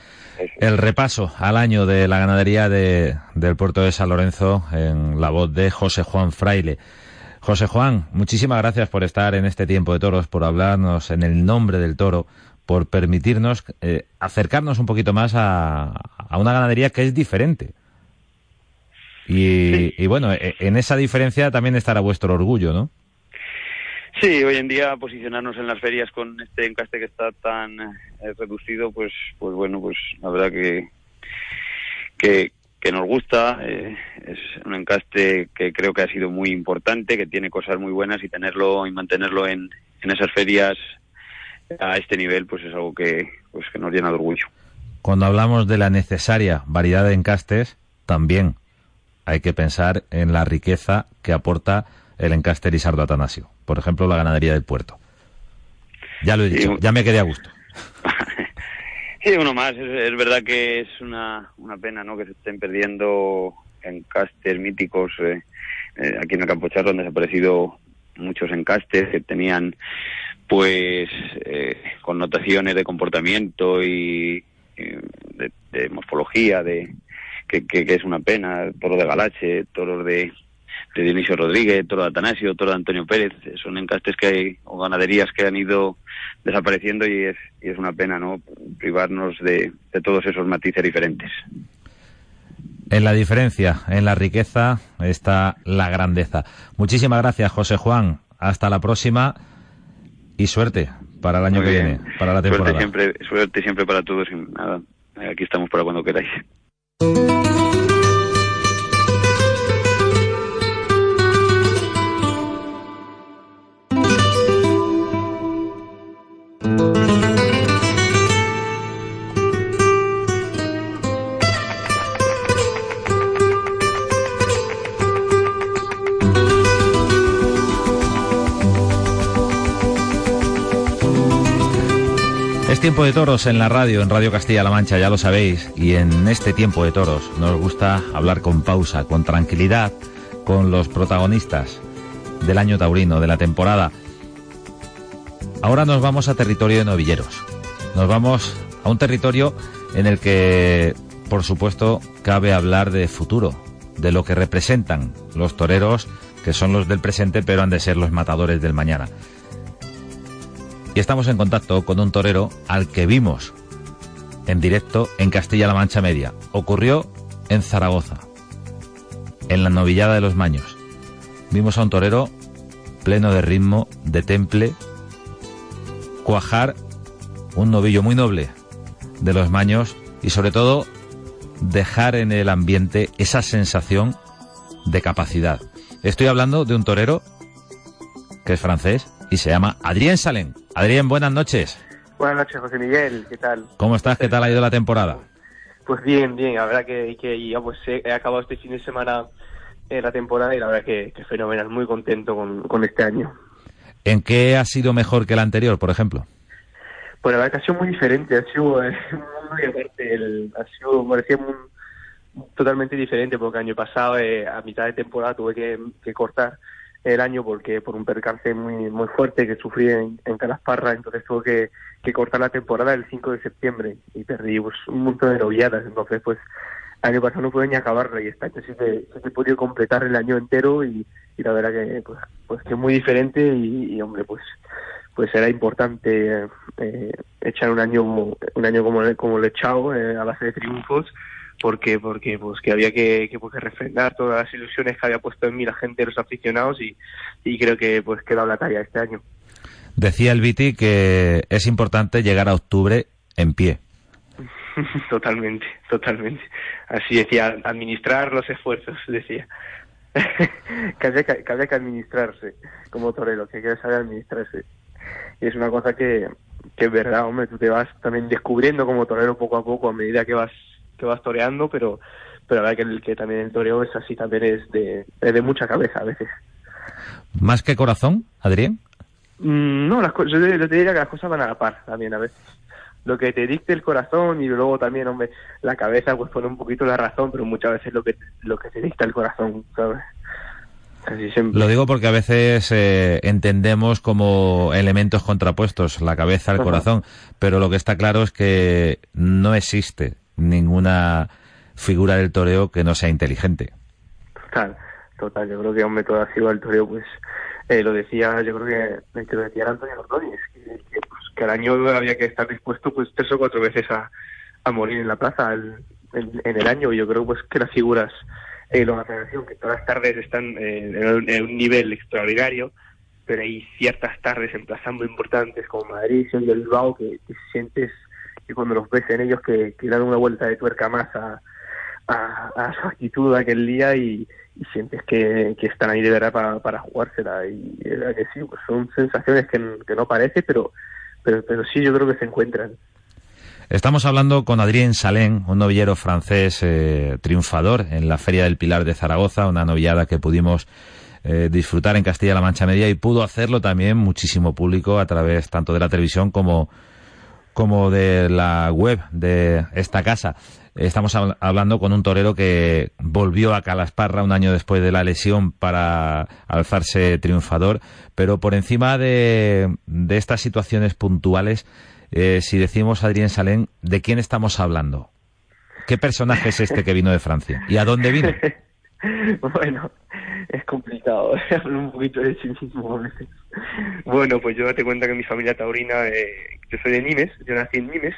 El repaso al año de la ganadería de, del puerto de San Lorenzo en la voz de José Juan Fraile. José Juan, muchísimas gracias por estar en este tiempo de toros, por hablarnos en el nombre del toro, por permitirnos eh, acercarnos un poquito más a, a, una ganadería que es diferente. Y, y bueno, e, en esa diferencia también estará vuestro orgullo, ¿no? Sí, hoy en día posicionarnos en las ferias con este encaste que está tan eh, reducido, pues, pues bueno, pues la verdad que que, que nos gusta. Eh, es un encaste que creo que ha sido muy importante, que tiene cosas muy buenas y tenerlo y mantenerlo en, en esas ferias a este nivel, pues es algo que, pues que nos llena de orgullo. Cuando hablamos de la necesaria variedad de encastes, también hay que pensar en la riqueza que aporta el encaste Lizardo Atanasio. Por ejemplo, la ganadería del puerto. Ya lo he dicho, ya me quedé a gusto. *laughs* sí, uno más. Es, verdad que es una, una pena ¿no? que se estén perdiendo encastes míticos eh, eh, aquí en el Campo Charro, han desaparecido muchos encastes que tenían pues eh, connotaciones de comportamiento y de, morfología de que, que, es una pena toro de galache toros de de Dionisio Rodríguez, Toro de Atanasio, Toro de Antonio Pérez, son encastes que hay, o ganaderías que han ido desapareciendo y es, y es una pena, ¿no? Privarnos de, de todos esos matices diferentes. En la diferencia, en la riqueza, está la grandeza. Muchísimas gracias, José Juan. Hasta la próxima y suerte para el año que viene, para la temporada. Suerte siempre, suerte siempre para todos. Y nada, aquí estamos para cuando queráis. Tiempo de toros en la radio, en Radio Castilla-La Mancha, ya lo sabéis, y en este tiempo de toros nos gusta hablar con pausa, con tranquilidad, con los protagonistas del año taurino, de la temporada. Ahora nos vamos a territorio de novilleros. Nos vamos a un territorio en el que, por supuesto, cabe hablar de futuro, de lo que representan los toreros, que son los del presente, pero han de ser los matadores del mañana. Y estamos en contacto con un torero al que vimos en directo en Castilla-La Mancha Media. Ocurrió en Zaragoza, en la novillada de los Maños. Vimos a un torero pleno de ritmo, de temple, cuajar un novillo muy noble de los Maños y sobre todo dejar en el ambiente esa sensación de capacidad. Estoy hablando de un torero que es francés, y se llama Adrián Salén. Adrián, buenas noches. Buenas noches, José Miguel, ¿qué tal? ¿Cómo estás? ¿Qué tal ha ido la temporada? Pues bien, bien, la verdad que, que ya pues he, acabado este fin de semana eh, la temporada y la verdad que, que fenomenal, muy contento con, con este año. ¿En qué ha sido mejor que el anterior, por ejemplo? Pues la verdad que ha sido muy diferente, ha sido eh, muy aparte, el, ha sido, parecía muy, totalmente diferente porque el año pasado eh, a mitad de temporada tuve que, que cortar el año porque por un percance muy muy fuerte que sufrí en, en Calasparra, entonces tuve que, cortar la temporada el 5 de septiembre y perdí pues, un montón de noviadas, entonces pues el año pasado no pude ni acabarla y esta año sí que, he podido completar el año entero y, y la verdad que pues, pues que muy diferente y, hombre pues pues era importante eh, echar un año un año como, como lo he echado eh, a base de triunfos porque porque pues que había que, que, pues, refrendar todas las ilusiones que había puesto en mí la gente, los aficionados y, y creo que pues queda la talla este año. Decía el Viti que es importante llegar a octubre en pie. *laughs* totalmente, totalmente. Así decía, administrar los esfuerzos, decía. *laughs* que, había que, que, administrarse como torero, que hay que saber administrarse. Y es una cosa que, que es verdad, hombre, tú te vas también descubriendo como torero poco a poco a medida que vas que vas toreando, pero pero la verdad que, el, que también el toreo es así, también es de, de mucha cabeza a veces. ¿Más que corazón, Adrián? Mm, no, las yo te, yo te diría que las cosas van a la par también a veces lo que te dicte el corazón y luego también, hombre, la cabeza pues pone un poquito la razón, pero muchas veces lo que, lo que te dicta el corazón, ¿sabes? Lo digo porque a veces eh, entendemos como elementos contrapuestos la cabeza al corazón, pero lo que está claro es que no existe ninguna figura del toreo que no sea inteligente. Total, total. Yo creo que un método así al toreo, pues eh, lo decía, yo creo que, lo decía Antonio Ordóñez, que, pues, que, al año había que estar dispuesto pues tres o cuatro veces a, a morir en la plaza en, el año. Y yo creo pues que las figuras eh, la federación, que todas las tardes están eh, en, un nivel extraordinario, pero hay ciertas tardes en plazas muy importantes como Madrid y el Bilbao que, sientes que cuando los ves en ellos que, que dan una vuelta de tuerca más a, a, su actitud aquel día y, sientes que, están ahí de verdad para, para jugársela y era que sí, pues son sensaciones que, que no parece, pero, pero, pero sí yo creo que se encuentran. Estamos hablando con Adrien Salén, un novillero francés eh, triunfador en la Feria del Pilar de Zaragoza, una novillada que pudimos eh, disfrutar en Castilla-La Mancha Media y pudo hacerlo también muchísimo público a través tanto de la televisión como, como de la web de esta casa. Estamos hablando con un torero que volvió a Calasparra un año después de la lesión para alzarse triunfador, pero por encima de, estas situaciones puntuales, eh, si decimos Adrián Salén, ¿de quién estamos hablando? ¿Qué personaje es este que vino de Francia? ¿Y a dónde vino? *laughs* *laughs* bueno, es complicado, *laughs* un poquito de sí mismo. Bueno, pues yo te cuento que mi familia taurina, eh, yo soy de Nimes, yo nací en Nimes,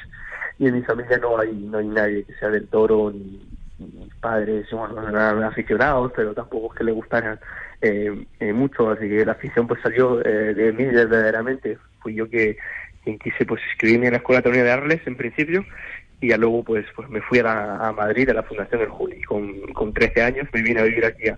y en mi familia no hay no hay nadie que sea del toro, ni, mis padres, bueno, eran aficionados, pero tampoco es que le gustaran eh, mucho, así que la afición pues salió de mí verdaderamente. Fui yo que quien quise pues inscribirme en la Escuela Taurina de Arles en principio y ya luego pues pues me fui a, Madrid a la Fundación del Juli. Con, con 13 años me vine a vivir aquí a,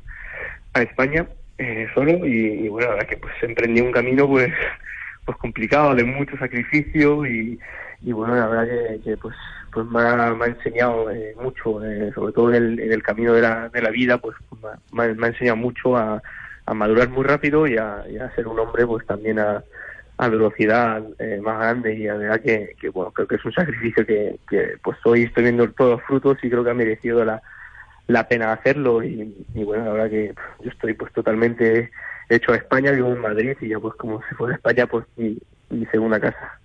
España eh, solo y, bueno la verdad que pues emprendí un camino pues *laughs* pues complicado de mucho sacrificio y, y bueno la verdad que, pues pues me ha, enseñado eh, mucho eh, sobre todo en el, en el camino de la, de la vida pues me, ha, enseñado mucho a, a madurar muy rápido y a, y a ser un hombre pues también a a velocidad eh, más grande y la verdad que, que, bueno creo que es un sacrificio que, que pues hoy estoy viendo todos los frutos y creo que ha merecido la, la pena hacerlo y, bueno la verdad que yo estoy pues totalmente hecho a España vivo en Madrid y ya pues como si fuera España pues mi, mi segunda casa.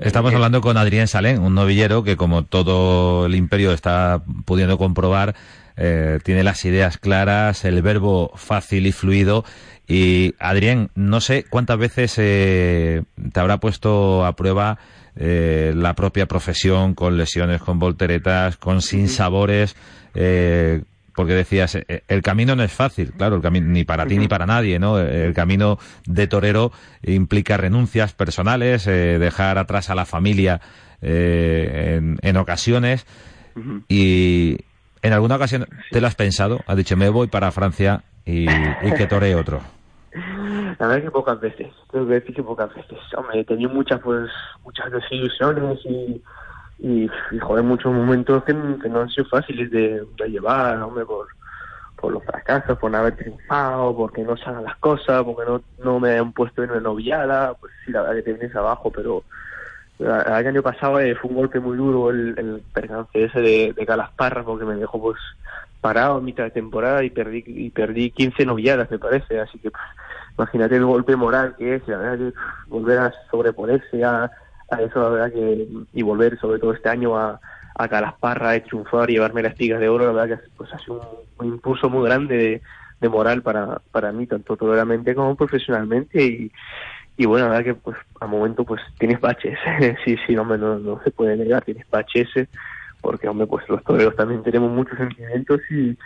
Estamos hablando con Adrián Salén, un novillero que como todo el imperio está pudiendo comprobar, eh, tiene las ideas claras, el verbo fácil y fluido y Adrián, no sé cuántas veces eh, te habrá puesto a prueba eh, la propia profesión con lesiones, con volteretas, con sinsabores, eh, porque decías, eh, el camino no es fácil, claro, el camino ni para ti ni para nadie, ¿no? El camino de torero implica renuncias personales, dejar atrás a la familia en, en, ocasiones. Y en alguna ocasión te lo has pensado, has dicho, me voy para Francia y, que toree otro. La verdad que pocas veces, tengo que decir que pocas veces. Hombre, tenido muchas, pues, muchas desilusiones y, y, joder, muchos momentos que, no han sido fáciles de, llevar, hombre, por, por los fracasos, por no haber triunfado, porque no salgan las cosas, porque no, no me han puesto en una noviada, pues sí, la verdad que te vienes abajo, pero el año pasado eh, fue un golpe muy duro el, el percance ese de, de Calasparra, porque me dejó pues parado a mitad de temporada y perdí y perdí 15 noviadas, me parece. Así que pues, imagínate el golpe moral que es, la verdad que volver a sobreponerse a, eso, la verdad que y volver sobre todo este año a, a Calasparra, a triunfar y llevarme las tigas de oro, la verdad que pues ha sido un, impulso muy grande de, moral para, para mí, tanto toleramente como profesionalmente. Y, y bueno, la verdad que pues a momento pues tienes baches, *laughs* sí, sí, no, no, no se puede negar, tienes baches porque hombre, pues los toreros también tenemos muchos sentimientos y,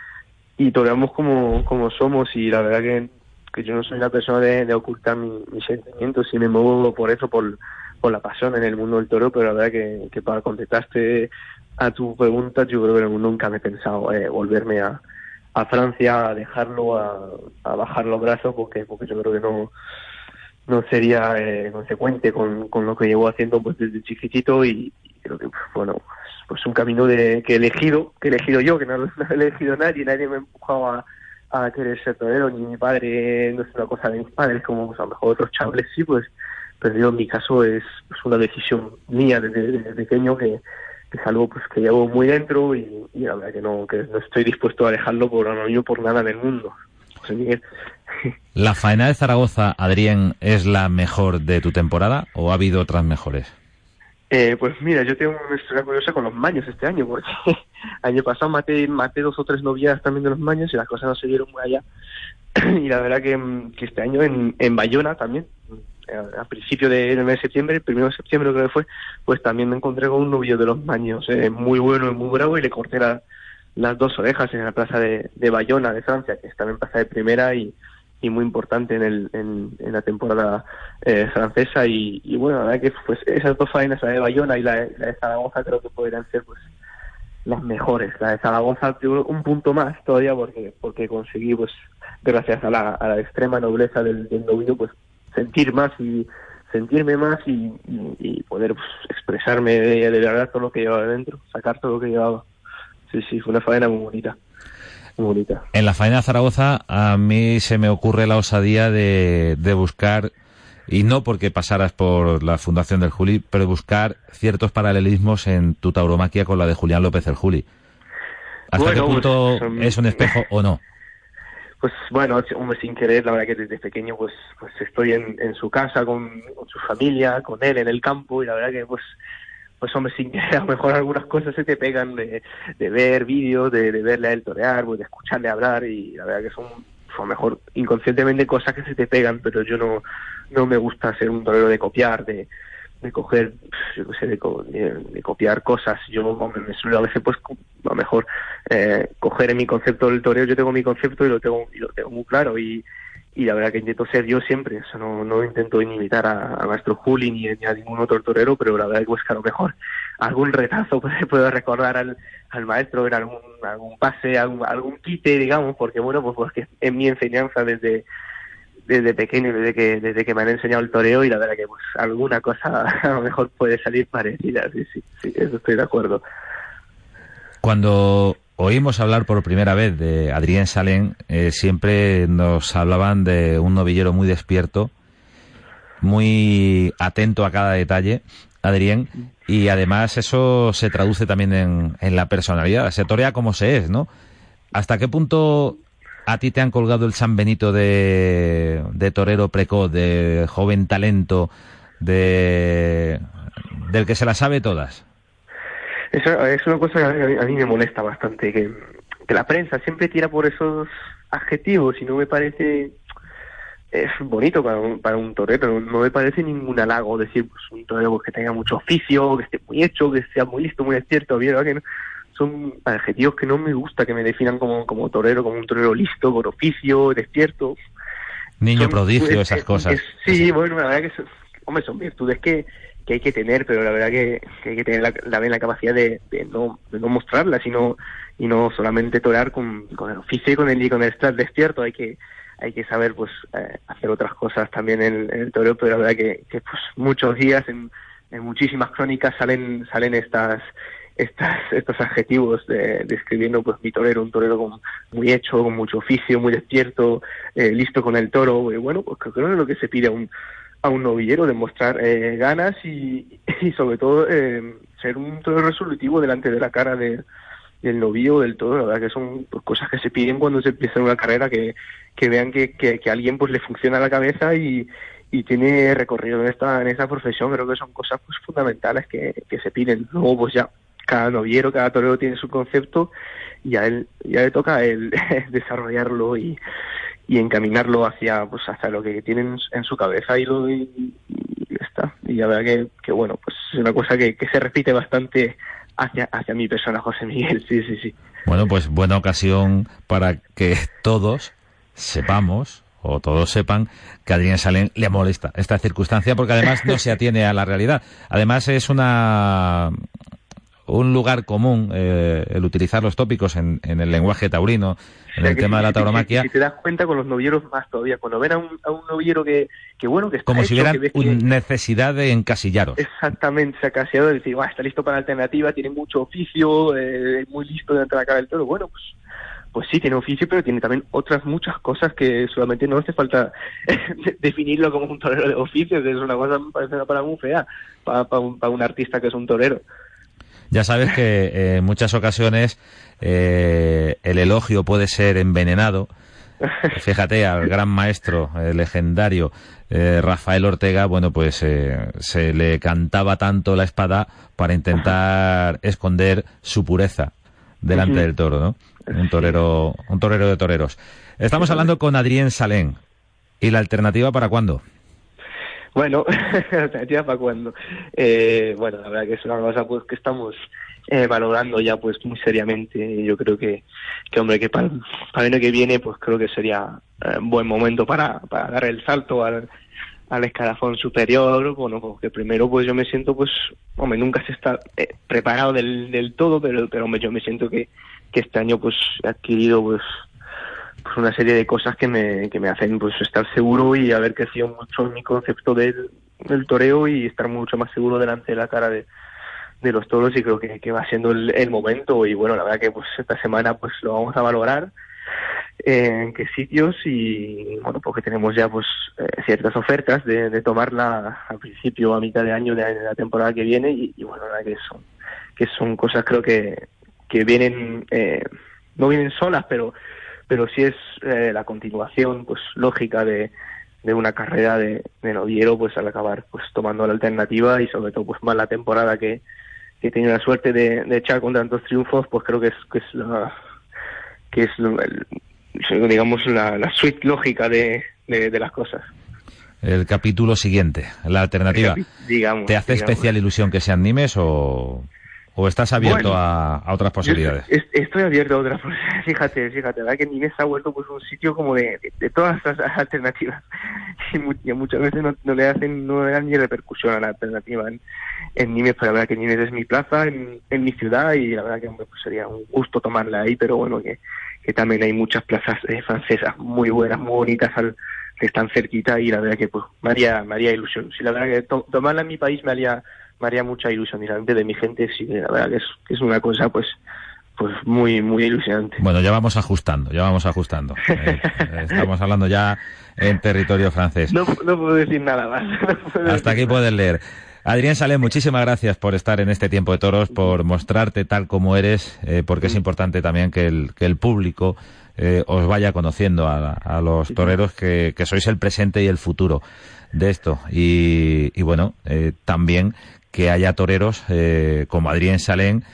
y toreamos como, como somos y la verdad que, que yo no soy una persona de, ocultar mis sentimientos y me muevo por eso, por, por la pasión en el mundo del toro, pero la verdad que, para contestarte a tu pregunta, yo creo que nunca me he pensado eh, volverme a, a Francia a dejarlo, a, a bajar los brazos, porque, porque yo creo que no no sería eh, consecuente con, con lo que llevo haciendo pues desde chiquitito y, creo que bueno pues un camino de, que he elegido que he elegido yo que *laughs* no, lo he elegido nadie nadie me ha empujado a, a querer ser torero ni mi padre no es una cosa de mis padres como pues, a lo mejor otros chavales sí pues pero yo en mi caso es, una decisión mía desde, pequeño que, que, es algo pues que llevo muy dentro y, y, la verdad que no que no estoy dispuesto a dejarlo por no por nada del mundo ¿La faena de Zaragoza, Adrián, es la mejor de tu temporada o ha habido otras mejores? Eh, pues mira, yo tengo una historia curiosa con los maños este año, porque *laughs* año pasado maté, maté dos o tres novias también de los maños y las cosas no se dieron muy allá. *clears throat* y la verdad que, este año en, en Bayona también, eh, a principio de, del mes de septiembre, el primero de septiembre creo que fue, pues también me encontré con un novio de los maños, eh, muy bueno y muy bravo, y le corté las dos orejas en la plaza de, de Bayona, de Francia, que estaba en plaza de primera y y muy importante en, el, en, la temporada eh, francesa y, bueno, la verdad que pues esas dos faenas, la de Bayona y la de, Zaragoza, creo que podrían ser pues las mejores. La de Zaragoza un punto más todavía porque porque conseguí pues gracias a la, a la extrema nobleza del, del pues sentir más y sentirme más y, y, poder pues, expresarme de, de verdad todo lo que llevaba dentro, sacar todo lo que llevaba. Sí, sí, fue una faena muy bonita. En la faena de Zaragoza a mí se me ocurre la osadía de, buscar, y no porque pasaras por la fundación del Juli, pero buscar ciertos paralelismos en tu tauromaquia con la de Julián López el Juli. ¿Hasta qué punto pues, es un espejo o no? Pues bueno, sin querer, la verdad que desde pequeño pues, pues estoy en, en su casa con, con su familia, con él en el campo y la verdad que pues pues hombre, sin que a lo mejor algunas cosas se te pegan de, de ver vídeos, de, de, verle a él torear, pues de escucharle hablar y la verdad que son, son mejor inconscientemente cosas que se te pegan, pero yo no, no me gusta ser un torero de copiar, de, de coger, yo qué sé, de, de, copiar cosas. Yo me suelo a veces, pues, a lo mejor eh, coger en mi concepto del toreo, yo tengo mi concepto y lo tengo, y lo tengo muy claro y y la verdad que intento ser yo siempre, o no, no intento imitar a, a Maestro Juli ni, a ningún otro torero, pero la verdad que buscar a lo mejor algún retazo *laughs* puedo recordar al, al maestro en algún, algún pase, algún, algún quite, digamos, porque bueno, pues porque en mi enseñanza desde desde pequeño, desde que desde que me han enseñado el toreo y la verdad que pues alguna cosa *laughs* a lo mejor puede salir parecida, sí, sí, sí, eso estoy de acuerdo. Cuando oímos hablar por primera vez de Adrián Salén, eh, siempre nos hablaban de un novillero muy despierto, muy atento a cada detalle, Adrián, y además eso se traduce también en, en la personalidad, se torea como se es, ¿no? ¿Hasta qué punto a ti te han colgado el San Benito de, de torero precoz, de joven talento, de del que se la sabe todas? Eso es una cosa que a mí, me molesta bastante, que, la prensa siempre tira por esos adjetivos y no me parece es bonito para un, para un torero, no me parece ningún halago decir pues, un torero que tenga mucho oficio, que esté muy hecho, que sea muy listo, muy despierto, bien, que son adjetivos que no me gusta que me definan como, como torero, como un torero listo, con oficio, despierto. Niño prodigio, esas cosas. sí, bueno, la verdad que son, hombre, son virtudes que, que hay que tener, pero la verdad que, hay que tener la, la, la capacidad de, de, no, de no mostrarla, sino y no solamente torear con, con el oficio y con el, y con el estar despierto, hay que hay que saber pues eh, hacer otras cosas también en, el toreo, pero la verdad que, que pues muchos días en, en muchísimas crónicas salen salen estas estas, estos adjetivos de, describiendo pues mi torero, un torero con, muy hecho, con mucho oficio, muy despierto, eh, listo con el toro, y bueno, pues creo que es lo que se pide a un, a un novillero, demostrar eh, ganas y, y, sobre todo eh, ser un todo resolutivo delante de la cara de, del novillo del todo, la verdad que son pues, cosas que se piden cuando se empieza una carrera, que, que vean que, que, que a alguien pues le funciona la cabeza y, y tiene recorrido en esta en esa profesión, creo que son cosas pues fundamentales que, que se piden. Luego pues ya cada novillero, cada torero tiene su concepto y a él ya le toca a *laughs* desarrollarlo y, y encaminarlo hacia pues hacia lo que tienen en su cabeza y lo y, está y la verdad que, que, bueno pues es una cosa que, que se repite bastante hacia, hacia mi persona, José Miguel, sí, sí, sí. Bueno, pues buena ocasión para que todos sepamos o todos sepan que a Adrián Salén le molesta esta circunstancia porque además no se atiene a la realidad. Además es una un lugar común eh, el utilizar los tópicos en, en el lenguaje taurino, en el tema de la tauromaquia. Si, te das cuenta con los novilleros más todavía, cuando ven a un, a un novillero que, que bueno, que está Como si que que- necesidad de encasillaros. Exactamente, se ha caseado de decir, "Buah, está listo para la alternativa, tiene mucho oficio, eh, es muy listo de la cara del toro. Bueno, pues, pues sí, tiene oficio, pero tiene también otras muchas cosas que solamente no hace falta definirlo como un torero de oficio, que es una cosa, me parece una palabra muy fea para, para, un, para un artista que es un torero. Ya sabes que eh, en muchas ocasiones eh, el elogio puede ser envenenado. Fíjate, al gran maestro eh, legendario eh, Rafael Ortega, bueno, pues se le cantaba tanto la espada para intentar esconder su pureza delante del toro, ¿no? Un torero, un torero de toreros. Estamos hablando con Adrián Salén. ¿Y la alternativa para cuándo? Bueno, *laughs* alternativa para cuando. Eh, bueno, la verdad que es una cosa pues que estamos eh, valorando ya pues muy seriamente. Yo creo que, que hombre, que para, para el año que viene pues creo que sería eh, buen momento para, para dar el salto al, al escalafón superior. Bueno, pues que primero pues yo me siento pues, hombre, nunca se está eh, preparado del, del todo, pero, pero hombre, yo me siento que, que este año pues he adquirido pues pues una serie de cosas que me, que me hacen pues estar seguro y haber crecido mucho en mi concepto del, del toreo y estar mucho más seguro delante de la cara de, de los toros y creo que, que va siendo el, el momento y bueno la verdad que pues esta semana pues lo vamos a valorar en qué sitios y bueno porque tenemos ya pues eh, ciertas ofertas de, tomarla al principio a mitad de año de, la temporada que viene y, y bueno la verdad que son que son cosas creo que que vienen eh, no vienen solas pero pero sí es eh, la continuación pues lógica de, de una carrera de, de noviero pues al acabar pues tomando la alternativa y sobre todo pues más la temporada que, que he tenido la suerte de, de echar con tantos triunfos pues creo que es que es la que es el- digamos la, la suite lógica de, de, de las cosas El capítulo siguiente, la alternativa. digamos ¿Te hace digamos. especial ilusión que sean Nimes o, o estás abierto Bueno, a, a otras posibilidades? Yo es- estoy abierto a otras *laughs* posibilidades. Fíjate, fíjate, la verdad que Nimes ha vuelto pues un sitio como de, de, de todas las *laughs* alternativas. *laughs* Y, mu- y muchas veces no, no le hacen, no le dan ni repercusión a la alternativa en, en Nimes, pero la verdad que Nimes es mi plaza en, en mi ciudad y la verdad que hombre, pues sería un gusto tomarla ahí, pero bueno, que, que también hay muchas plazas eh, francesas muy buenas, muy bonitas al, que están cerquita y la verdad que pues me haría, me haría ilusión. Sí, la verdad que to- tomarla en mi país me haría, me haría mucha ilusión delante de mi gente sí, la verdad que es, que es una cosa pues pues muy muy ilusionante. Bueno, ya vamos ajustando, ya vamos ajustando. *laughs* Eh, estamos hablando ya en territorio francés. No, no puedo decir nada más. *laughs* No Hasta aquí puedes leer. Adrián Salé, muchísimas gracias por estar en este tiempo de toros, por mostrarte tal como eres, eh, porque es importante también que el, que el público eh, os vaya conociendo a, a los toreros que, que sois el presente y el futuro de esto. Y, y bueno, eh, también que haya toreros eh, como Adrián Salén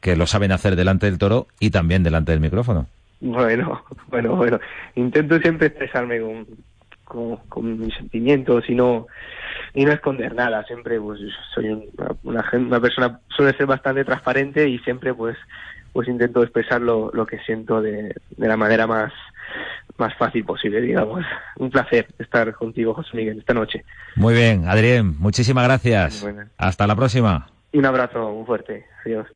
que lo saben hacer delante del toro y también delante del micrófono. Bueno, *laughs* bueno, bueno. Intento siempre expresarme con, mis sentimientos y no y no esconder nada. Siempre pues soy un- una, una, una persona suele ser bastante transparente y siempre pues pues intento expresar lo, lo que siento de, de la manera más más fácil posible, digamos. Un placer estar contigo, José Miguel, esta noche. Muy bien, Adrián, muchísimas gracias. Hasta la próxima. Y un abrazo muy fuerte. Adiós.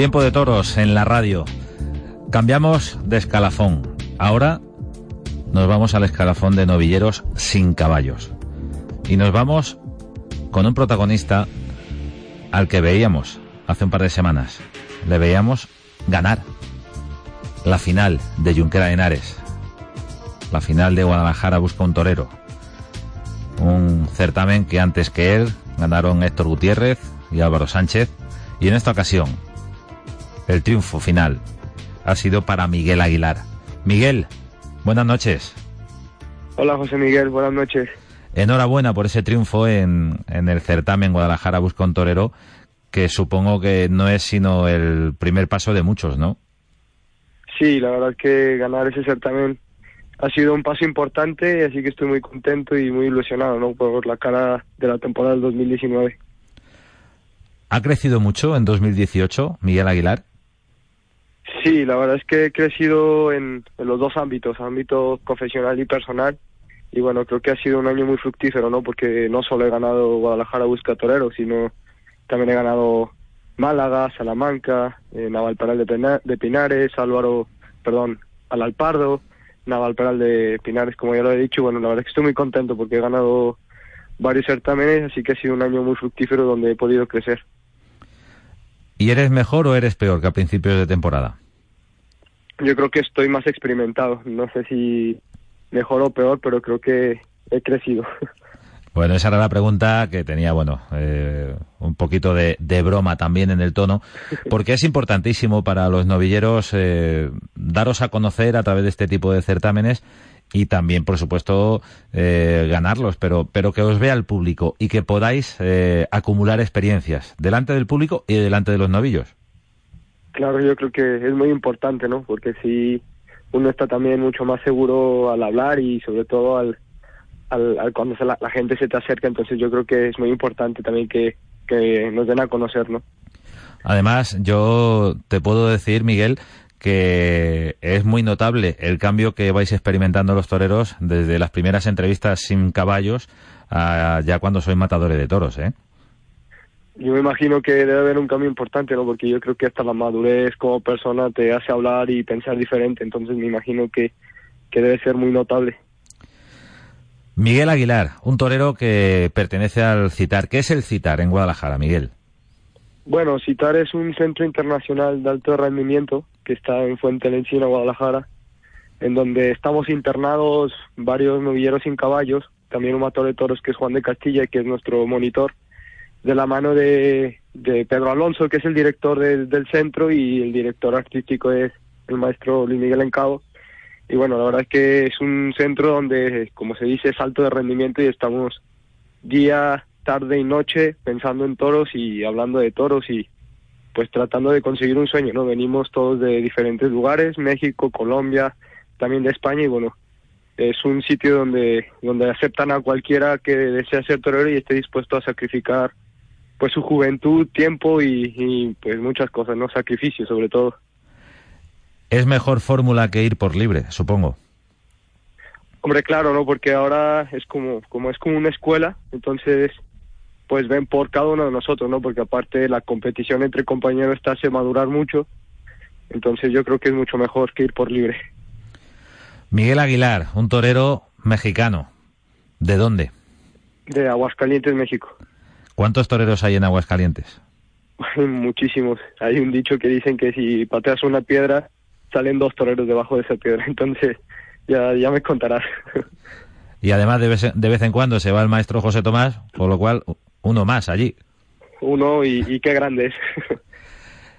Tiempo de toros en la radio. Cambiamos de escalafón. Ahora nos vamos al escalafón de novilleros sin caballos. Y nos vamos con un protagonista al que veíamos hace un par de semanas. Le veíamos ganar la final de Junquera de Henares. La final de Guadalajara busca un torero. Un certamen que antes que él ganaron Héctor Gutiérrez y Álvaro Sánchez. Y en esta ocasión, el triunfo final ha sido para Miguel Aguilar. Miguel, buenas noches. Hola, José Miguel. Buenas noches. Enhorabuena por ese triunfo en, en el certamen Guadalajara Busca un Torero, que supongo que no es sino el primer paso de muchos, ¿no? Sí, la verdad que ganar ese certamen ha sido un paso importante, así que estoy muy contento y muy ilusionado ¿no? por la cara de la temporada del 2019. ¿Ha crecido mucho en 2018, Miguel Aguilar? Sí, la verdad es que he crecido en, los dos ámbitos, ámbito profesional y personal. Y bueno, creo que ha sido un año muy fructífero, ¿no? Porque no solo he ganado Guadalajara Busca Torero, sino también he ganado Málaga, Salamanca, eh, Navalparal de, de Pinares, Álvaro, perdón, Alalpardo, Navalparal de Pinares, como ya lo he dicho. Bueno, la verdad es que estoy muy contento porque he ganado varios certámenes, así que ha sido un año muy fructífero donde he podido crecer. ¿Y eres mejor o eres peor que a principios de temporada? Yo creo que estoy más experimentado. No sé si mejor o peor, pero creo que he crecido. *laughs* Bueno, esa era la pregunta que tenía, bueno, eh, un poquito de, broma también en el tono, porque es importantísimo para los novilleros eh, daros a conocer a través de este tipo de certámenes y también, por supuesto, eh, ganarlos, pero, pero que os vea el público y que podáis acumular experiencias delante del público y delante de los novillos. Claro, yo creo que es muy importante, ¿no? Porque si uno está también mucho más seguro al hablar y sobre todo al al, cuando la, gente se te acerca, entonces yo creo que es muy importante también que, que nos den a conocer, ¿no? Además, yo te puedo decir, Miguel, que es muy notable el cambio que vais experimentando los toreros desde las primeras entrevistas sin caballos a ya cuando sois matadores de toros, ¿eh? Yo me imagino que debe haber un cambio importante, ¿no? Porque yo creo que hasta la madurez como persona te hace hablar y pensar diferente, entonces me imagino que, que debe ser muy notable. Miguel Aguilar, un torero que pertenece al CITAR. ¿Qué es el CITAR en Guadalajara, Miguel? Bueno, CITAR es un centro internacional de alto rendimiento que está en Fuente Lencina, Guadalajara, en donde estamos internados varios novilleros sin caballos, también un matador de toros que es Juan de Castilla, que es nuestro monitor, de la mano de, Pedro Alonso, que es el director del centro, y el director artístico es el maestro Luis Miguel Encado y bueno, la verdad es que es un centro donde, como se dice, es alto de rendimiento y estamos día, tarde y noche pensando en toros y hablando de toros y pues tratando de conseguir un sueño, ¿no? Venimos todos de diferentes lugares, México, Colombia, también de España y bueno, es un sitio donde donde aceptan a cualquiera que desea ser torero y esté dispuesto a sacrificar pues su juventud, tiempo y, y pues muchas cosas, ¿no? Sacrificio sobre todo. Es mejor fórmula que ir por libre, supongo. Hombre, claro, ¿no? Porque ahora es como, como es como una escuela, entonces pues ven por cada uno de nosotros, ¿no? Porque aparte la competición entre compañeros está hace madurar mucho, entonces yo creo que es mucho mejor que ir por libre. Miguel Aguilar, un torero mexicano. ¿De dónde? De Aguascalientes, México. ¿Cuántos toreros hay en Aguascalientes? Muchísimos. Hay un dicho que dicen que si pateas una piedra, salen dos toreros debajo de esa piedra, *laughs* entonces ya, ya me contarás. Y además de vez, de vez en cuando se va el maestro José Tomás, por lo cual uno más allí. Uno y, qué grande es.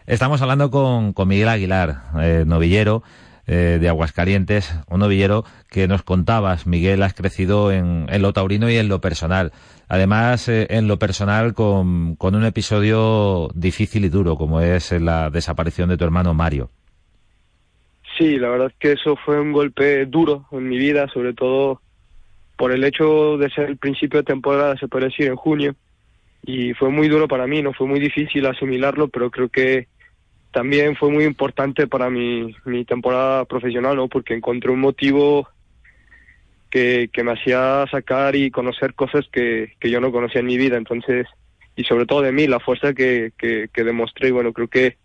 Estamos hablando con, con Miguel Aguilar, eh, novillero eh, de Aguascalientes, un novillero que nos contabas, Miguel, has crecido en, en lo taurino y en lo personal. Además, eh, en lo personal, con, con un episodio difícil y duro, como es la desaparición de tu hermano Mario. Sí, la verdad es que eso fue un golpe duro en mi vida, sobre todo por el hecho de ser el principio de temporada, se puede decir, en junio. Y fue muy duro para mí, no fue muy difícil asimilarlo, pero creo que también fue muy importante para mi, mi temporada profesional, ¿no? Porque encontré un motivo que, que me hacía sacar y conocer cosas que, que yo no conocía en mi vida. Entonces, y sobre todo de mí, la fuerza que, que, que demostré. Y bueno, creo que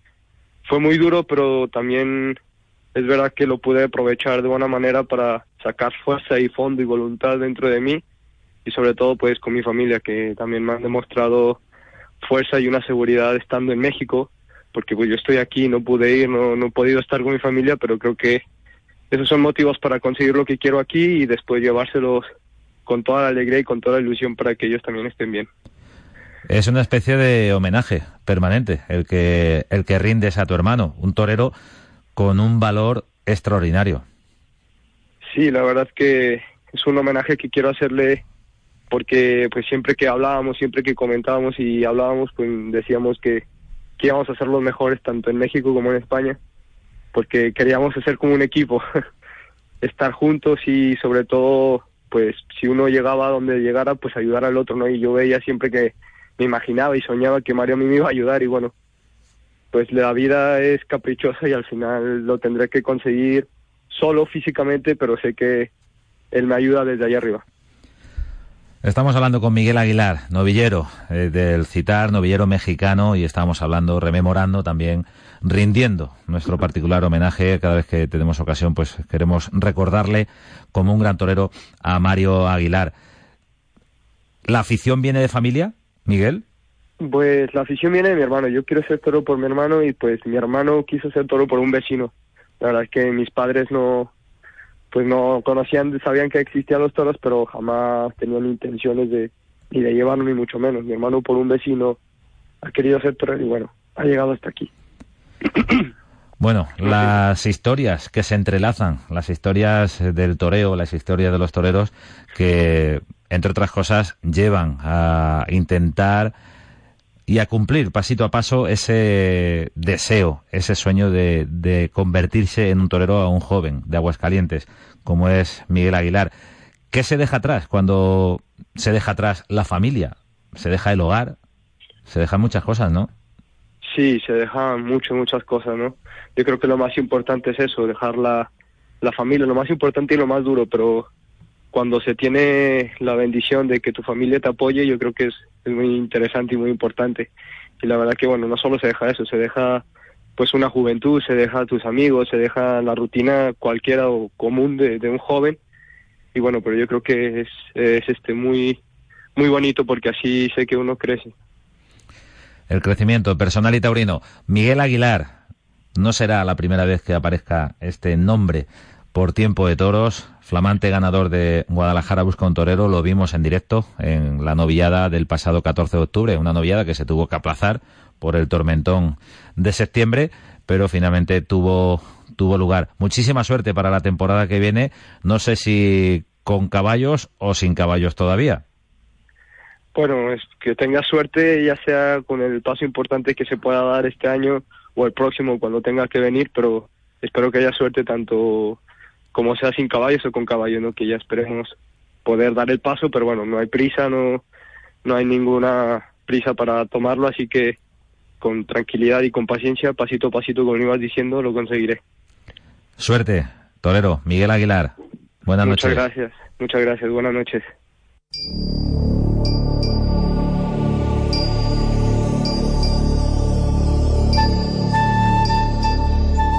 fue muy duro, pero también es verdad que lo pude aprovechar de buena manera para sacar fuerza y fondo y voluntad dentro de mí y sobre todo pues con mi familia que también me han demostrado fuerza y una seguridad estando en México porque pues yo estoy aquí, no pude ir, no, no he podido estar con mi familia, pero creo que esos son motivos para conseguir lo que quiero aquí y después llevárselos con toda la alegría y con toda la ilusión para que ellos también estén bien. Es una especie de homenaje permanente el que el que rindes a tu hermano, un torero con un valor extraordinario. Sí, la verdad que es un homenaje que quiero hacerle porque pues siempre que hablábamos, siempre que comentábamos y hablábamos, pues decíamos que, que íbamos a ser los mejores tanto en México como en España, porque queríamos hacer como un equipo, *laughs* estar juntos y sobre todo, pues si uno llegaba a donde llegara, pues ayudar al otro, ¿no? Y yo veía siempre que me imaginaba y soñaba que Mario a mí me iba a ayudar y bueno, pues la vida es caprichosa y al final lo tendré que conseguir solo físicamente, pero sé que él me ayuda desde allá arriba. Estamos hablando con Miguel Aguilar, novillero eh, del CITAR, novillero mexicano, y estamos hablando, rememorando también, rindiendo nuestro particular homenaje. Cada vez que tenemos ocasión, pues queremos recordarle como un gran torero a Mario Aguilar. ¿La afición viene de familia, Miguel? Pues la afición viene de mi hermano. Yo quiero ser toro por mi hermano y pues mi hermano quiso ser toro por un vecino. La verdad es que mis padres no, pues no conocían, sabían que existían los toros, pero jamás tenían intenciones de ni de llevarlo ni mucho menos. Mi hermano por un vecino ha querido ser torero y bueno, ha llegado hasta aquí. *clears throat* Bueno, las historias que se entrelazan, las historias del toreo, las historias de los toreros, que entre otras cosas llevan a intentar y a cumplir pasito a paso ese deseo, ese sueño de, convertirse en un torero a un joven de Aguascalientes, como es Miguel Aguilar. ¿Qué se deja atrás cuando se deja atrás la familia? Se deja el hogar, se dejan muchas cosas, ¿no? Sí, se dejan muchas, muchas cosas, ¿no? Yo creo que lo más importante es eso, dejar la, la familia, lo más importante y lo más duro, pero cuando se tiene la bendición de que tu familia te apoye, yo creo que es, muy interesante y muy importante. Y la verdad que, bueno, no solo se deja eso, se deja pues una juventud, se deja tus amigos, se deja la rutina cualquiera o común de, un joven. Y bueno, pero yo creo que es, es este muy, muy bonito porque así sé que uno crece. El crecimiento personal y taurino. Miguel Aguilar, no será la primera vez que aparezca este nombre por tiempo de toros. Flamante ganador de Guadalajara Busca un Torero, lo vimos en directo en la novillada del pasado 14 de octubre, una novillada que se tuvo que aplazar por el tormentón de septiembre, pero finalmente tuvo, tuvo lugar. Muchísima suerte para la temporada que viene, no sé si con caballos o sin caballos todavía. Bueno, es que tenga suerte, ya sea con el paso importante que se pueda dar este año o el próximo cuando tenga que venir, pero espero que haya suerte tanto como sea sin caballos o con caballo, ¿no? Que ya esperemos poder dar el paso, pero bueno, no hay prisa, no, no hay ninguna prisa para tomarlo, así que con tranquilidad y con paciencia, pasito a pasito, como ibas diciendo, lo conseguiré. Suerte, torero, Miguel Aguilar. Buenas noches. Muchas gracias, muchas gracias, buenas noches.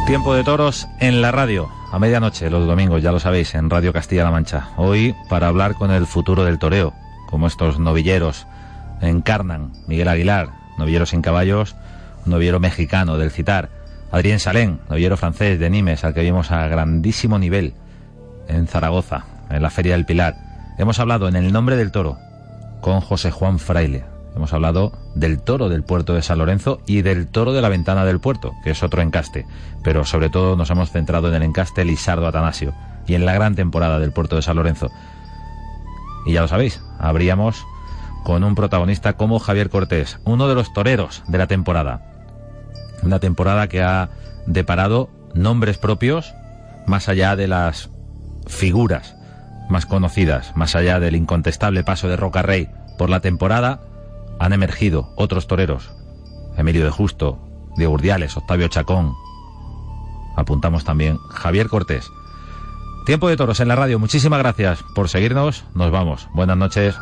Tiempo de toros en la radio, a medianoche, los domingos, ya lo sabéis, en Radio Castilla-La Mancha. Hoy para hablar con el futuro del toreo, como estos novilleros encarnan. Miguel Aguilar, novillero sin caballos, novillero mexicano del Citar. Adrián Salén, novillero francés de Nimes, al que vimos a grandísimo nivel en Zaragoza, en la Feria del Pilar. Hemos hablado en el nombre del toro con José Juan Fraile, Hemos hablado del toro del puerto de San Lorenzo y del toro de la ventana del puerto, que es otro encaste. Pero sobre todo nos hemos centrado en el encaste Lisardo Atanasio y en la gran temporada del puerto de San Lorenzo. Y ya lo sabéis, habríamos con un protagonista como Javier Cortés, uno de los toreros de la temporada. Una temporada que ha deparado nombres propios más allá de las figuras más conocidas, más allá del incontestable paso de Roca Rey por la temporada han emergido otros toreros. Emilio de Justo, Diego Urdiales, Octavio Chacón. Apuntamos también Javier Cortés. Tiempo de toros en la radio. Muchísimas gracias por seguirnos. Nos vamos. Buenas noches.